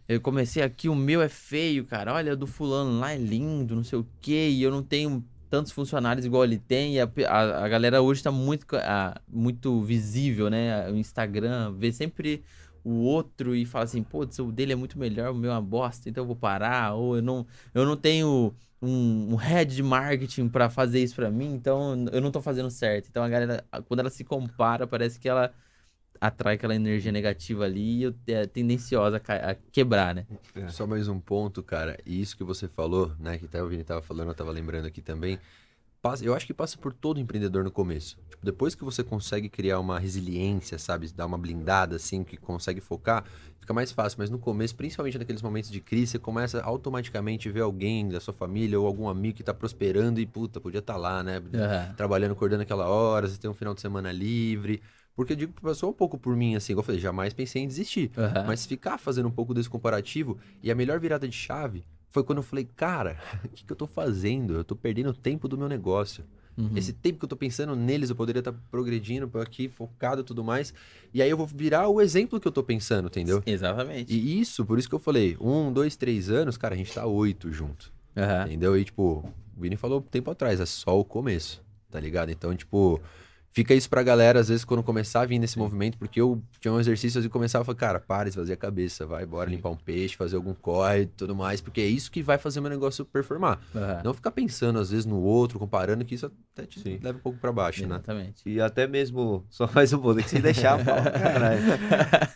eu comecei aqui, o meu é feio, cara. Olha, do fulano lá é lindo, não sei o quê, e eu não tenho tantos funcionários igual ele tem. A, a, a galera hoje tá muito, co- ah, muito visível, né? O Instagram, vê sempre o outro e fala assim, pô, o dele é muito melhor, o meu é uma bosta, então eu vou parar. Ou eu não, eu não tenho um, um head de marketing pra fazer isso pra mim, então eu não tô fazendo certo. Então a galera, quando ela se compara, parece que ela atrai aquela energia negativa ali e é tendenciosa a, quebrar, né? É. Só mais um ponto, cara. E isso que você falou, né? Que até o Vini tava falando, eu tava lembrando aqui também. Passa- eu acho que passa por todo empreendedor no começo. Tipo, depois que você consegue criar uma resiliência, sabe? Dar uma blindada, assim, que consegue focar, fica mais fácil. Mas no começo, principalmente naqueles momentos de crise, você começa automaticamente a ver alguém da sua família ou algum amigo que tá prosperando e, puta, podia estar lá, né? Aham. trabalhando, acordando aquela hora, você tem um final de semana livre. Porque eu digo que passou um pouco por mim, assim, igual eu falei, jamais pensei em desistir. Aham. Mas ficar fazendo um pouco desse comparativo, e a melhor virada de chave foi quando eu falei, cara, o que, que eu tô fazendo? Eu tô perdendo o tempo do meu negócio. Uhum. Esse tempo que eu tô pensando neles, eu poderia estar progredindo por aqui, focado e tudo mais. E aí eu vou virar o exemplo que eu tô pensando, entendeu? Exatamente. E isso, por isso que eu falei, um, dois, três anos, cara, a gente tá oito junto. Aham. Entendeu? E, tipo, o Vini falou um tempo atrás, é só o começo, tá ligado? Então, tipo, fica isso pra galera, às vezes, quando começar a vir nesse movimento, porque eu tinha um exercício e começava a falar, cara, para, esvaziar a cabeça, vai embora limpar um peixe, fazer algum corre e tudo mais, porque é isso que vai fazer meu negócio performar. Aham. Não ficar pensando, às vezes, no outro, comparando, que isso até te Sim. leva um pouco pra baixo, né? Exatamente. E até mesmo, só mais um pouco, tem que se deixar caralho.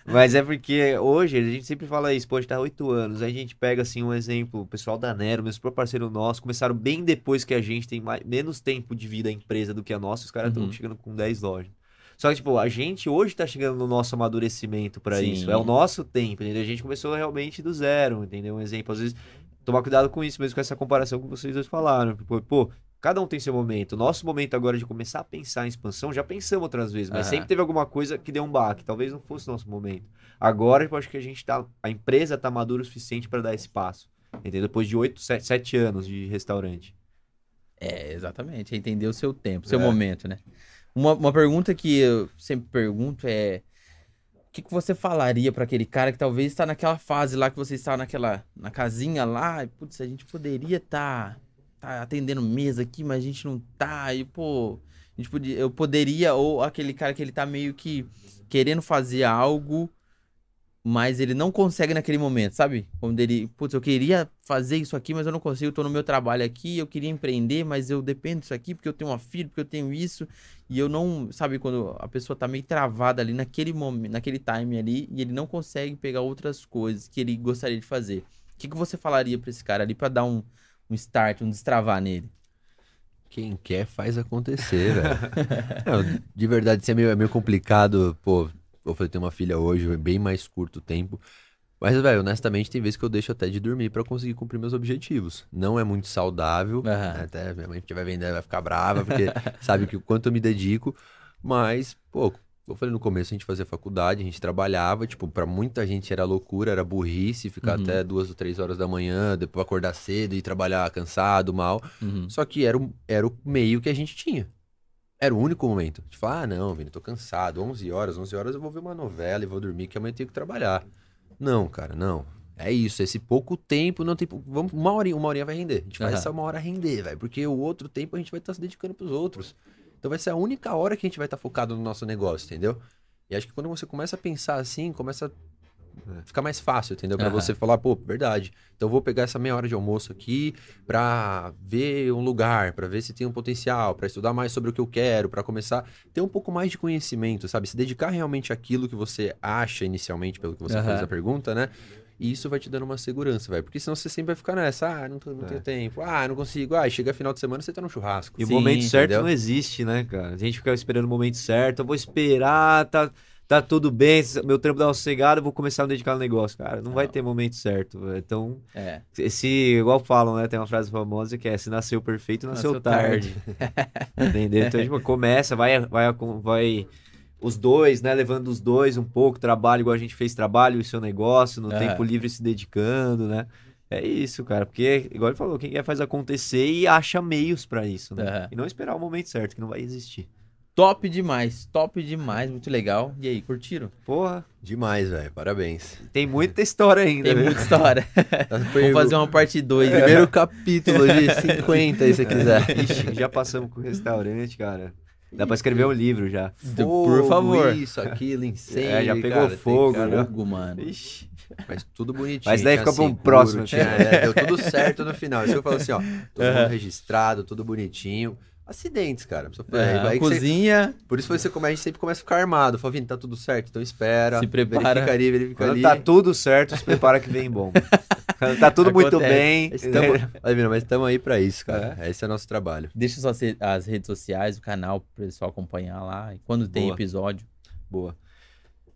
Mas é porque hoje a gente sempre fala isso, pode estar oito anos. Aí a gente pega assim um exemplo, o pessoal da Nero, meus próprios parceiro nosso, começaram bem depois que a gente tem mais, menos tempo de vida a empresa do que a nossa, os caras estão Uhum. chegando com 10 lojas. Só que, tipo, a gente hoje tá chegando no nosso amadurecimento Sim. isso. É o nosso tempo, entendeu? A gente começou realmente do zero, entendeu? Um exemplo, às vezes, tomar cuidado com isso mesmo, com essa comparação que vocês dois falaram. Pô, pô, cada um tem seu momento. Nosso momento agora de começar a pensar em expansão, já pensamos outras vezes, mas Aham. sempre teve alguma coisa que deu um baque. Talvez não fosse o nosso momento. Agora, eu acho que a gente tá. A empresa tá madura o suficiente para dar esse passo. Entendeu? Depois de oito, sete, anos de restaurante. É, exatamente. É entender o seu tempo, o seu É. momento, né? Uma, uma pergunta que eu sempre pergunto é: o que, que você falaria pra aquele cara que talvez está naquela fase lá que você está naquela na casinha lá, e putz, a gente poderia estar tá, atendendo mesa aqui, mas a gente não tá, e pô, a gente podia, eu poderia, ou aquele cara que ele tá meio que querendo fazer algo, mas ele não consegue naquele momento, sabe? Quando ele, putz, eu queria fazer isso aqui, mas eu não consigo, eu tô no meu trabalho aqui, eu queria empreender, mas eu dependo disso aqui porque eu tenho uma filha, porque eu tenho isso, e eu não, sabe, quando a pessoa tá meio travada ali naquele momento, naquele time ali, e ele não consegue pegar outras coisas que ele gostaria de fazer. O que, que você falaria pra esse cara ali pra dar um, um start, um destravar nele? Quem quer faz acontecer, velho. De verdade, isso é meio, é meio complicado. Pô, eu falei, tenho uma filha hoje, é bem mais curto o tempo. Mas, velho, honestamente, tem vezes que eu deixo até de dormir pra conseguir cumprir meus objetivos. Não é muito saudável. Aham. né? Até minha mãe estiver vendo, vai ficar brava, porque sabe que o quanto eu me dedico. Mas, pô, eu falei no começo, a gente fazia faculdade, a gente trabalhava, tipo, pra muita gente era loucura, era burrice, ficar Uhum. até duas ou três horas da manhã, depois acordar cedo e trabalhar cansado, mal. Uhum. Só que era o, era o meio que a gente tinha. Era o único momento. Tipo, ah, não, Vini, tô cansado. 11 horas, 11 horas eu vou ver uma novela e vou dormir, que amanhã eu tenho que trabalhar. Não, cara, não. É isso, esse pouco tempo, não tem. Vamos, uma horinha, uma horinha vai render. A gente faz Aham. essa uma hora render, velho. Porque o outro tempo a gente vai estar se dedicando pros outros. Então vai ser a única hora que a gente vai estar focado no nosso negócio, entendeu? E acho que quando você começa a pensar assim, começa a Fica mais fácil, entendeu? Pra Aham. você falar, pô, verdade. Então eu vou pegar essa meia hora de almoço aqui pra ver um lugar, pra ver se tem um potencial, pra estudar mais sobre o que eu quero, pra começar a ter um pouco mais de conhecimento, sabe? Se dedicar realmente àquilo que você acha inicialmente, pelo que você Aham. fez a pergunta, né? E isso vai te dando uma segurança, velho. Porque senão você sempre vai ficar nessa, ah, não, tô- não É. tenho tempo, ah, não consigo. Ah, chega final de semana você tá no churrasco. E Sim, o momento certo entendeu? não existe, né, cara? A gente fica esperando o momento certo, eu vou esperar, tá, tá tudo bem, meu trampo dá uma sossegada, eu vou começar a me dedicar no negócio. Cara, não vai Não. ter momento certo. velho. Então, É. se, igual falam, né? Tem uma frase famosa que é: se nasceu perfeito, nasceu, Nasceu tarde. Entendeu? Então, tipo, começa, vai, vai, vai os dois, né? Levando os dois um pouco, trabalho igual a gente fez trabalho e o seu negócio, no Aham. tempo livre se dedicando, né? É isso, cara, porque, igual ele falou, quem quer faz acontecer e acha meios pra isso, né? Aham. E não esperar o momento certo, que não vai existir. Top demais, top demais, muito legal. E aí, curtiram? Porra, Demais, velho. Parabéns. tem muita história ainda, Tem né? muita história. Foi Vamos fazer uma parte 2. Primeiro capítulo de 50, aí se você quiser. Ixi, já passamos com o restaurante, cara. Dá pra escrever um livro já. Por favor. Isso, aquilo, incêndio. É, já pegou cara, tem fogo, cara, né? Fogo, mano. Ixi. Mas tudo bonitinho. Mas daí tinha fica pra um seguro, próximo, Tinha, é, deu tudo certo no final. Isso eu falo assim, ó. Todo mundo registrado, tudo bonitinho. Acidentes, cara. Foi- É, aí que você- cozinha, por isso você come, a gente sempre começa a ficar armado. Fala, Vini, tá tudo certo, então espera. Se prepara. Verifica ali, verifica Quando ali. tá tudo certo, se prepara que vem bom. Tá tudo muito Acontece. bem. Estamos, Olha, mas estamos aí pra isso, cara. Esse é o nosso trabalho. deixa só as redes sociais, o canal pro pessoal acompanhar lá. E quando tem Boa. episódio. Boa.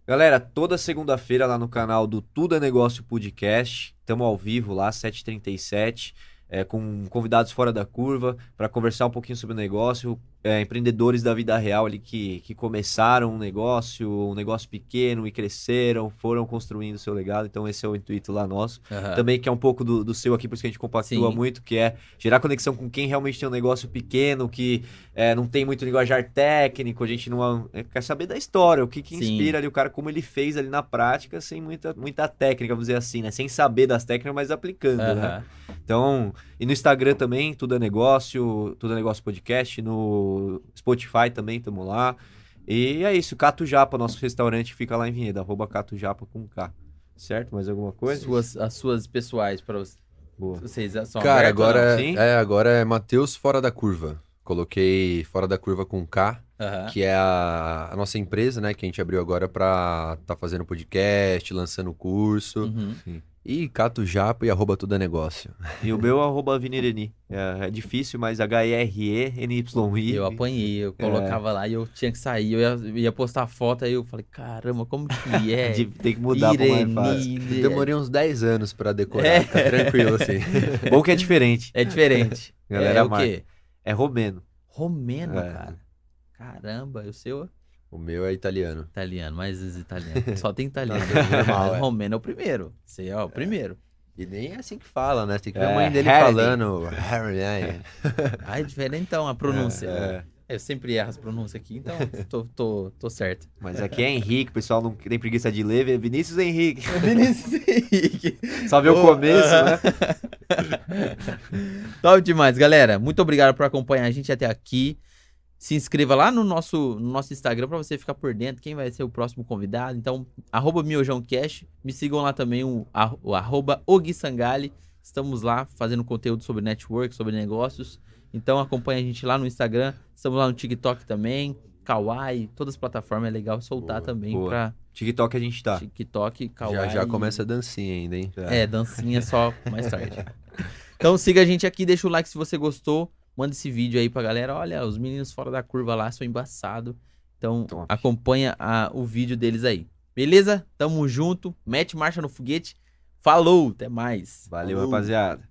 Galera, toda segunda-feira lá no canal do Tudo é Negócio Podcast. Estamos ao vivo lá, 7h37, é, com convidados fora da curva, para conversar um pouquinho sobre o negócio. É, empreendedores da vida real ali que, que começaram um negócio, um negócio pequeno e cresceram, foram construindo o seu legado. Então, esse é o intuito lá nosso. Aham. também que é um pouco do, do seu aqui, por isso que a gente compactua Sim. muito, que é gerar conexão com quem realmente tem um negócio pequeno, que é, não tem muito linguajar técnico, a gente não é, quer saber da história, o que, que Sim. inspira ali o cara, como ele fez ali na prática, sem muita, muita técnica, vamos dizer assim, né? Sem saber das técnicas, mas aplicando, né? Aham. Então, e no Instagram também, tudo é negócio, tudo é negócio podcast, no Spotify também, tamo lá. E é isso, Cato Japa, nosso restaurante fica lá em Vinhedo, arroba Cato Japa com K. Certo? Mais alguma coisa? Suas, as suas pessoais para vocês. São Cara, não? agora, Sim? é, agora é Matheus Fora da Curva. Coloquei Fora da Curva com K, Aham. que é a, a nossa empresa, né? Que a gente abriu agora pra tá fazendo podcast, lançando curso. Uhum. E Cato Japa e arroba tudo é negócio. E o meu é arroba Vinireni. É, é difícil, mas H-E-R-E-N-Y-I. Eu apanhei, É. eu colocava lá e eu tinha que sair, eu ia, ia postar foto, aí eu falei, caramba, como que é? De- Tem que mudar pra mais fácil. Demorei uns 10 anos pra decorar, É. fica tranquilo assim. Bom que é diferente. É diferente. Galera é o marca. quê? É romeno. Romeno, É. cara. Caramba, e o seu é O meu é italiano. italiano, mas os italianos. Só tem italiano. normal, é. Romeno é o primeiro. Você é o primeiro. E nem é assim que fala, né? Tem que ver É, a mãe dele Harry. falando. Harry, né? Ah, é diferente então a pronúncia. É. Eu sempre erro as pronúncias aqui, então tô, tô, tô certo. Mas aqui é Henrique, o pessoal não tem preguiça de ler, é Vinícius Henrique. Vinícius Henrique. Só vê o começo, né? Top demais, galera. Muito obrigado por acompanhar a gente até aqui. Se inscreva lá no nosso, no nosso Instagram para você ficar por dentro quem vai ser o próximo convidado. Então, arroba miojãocast. Me sigam lá também, o, o arroba Ogui Sangali. Estamos lá fazendo conteúdo sobre network, sobre negócios. Então acompanha a gente lá no Instagram. Estamos lá no TikTok também. Kawaii, todas as plataformas é legal soltar Boa, também boa. pra TikTok a gente tá. TikTok, Kawaii. Já já começa a dancinha ainda, hein? É, dancinha só mais tarde. Então siga a gente aqui, deixa o like se você gostou. Manda esse vídeo aí pra galera. Olha, os meninos fora da curva lá são embaçados. Então Top. acompanha a- o vídeo deles aí. Beleza? Tamo junto. Mete marcha no foguete. Falou, até mais. Valeu, Falou. rapaziada.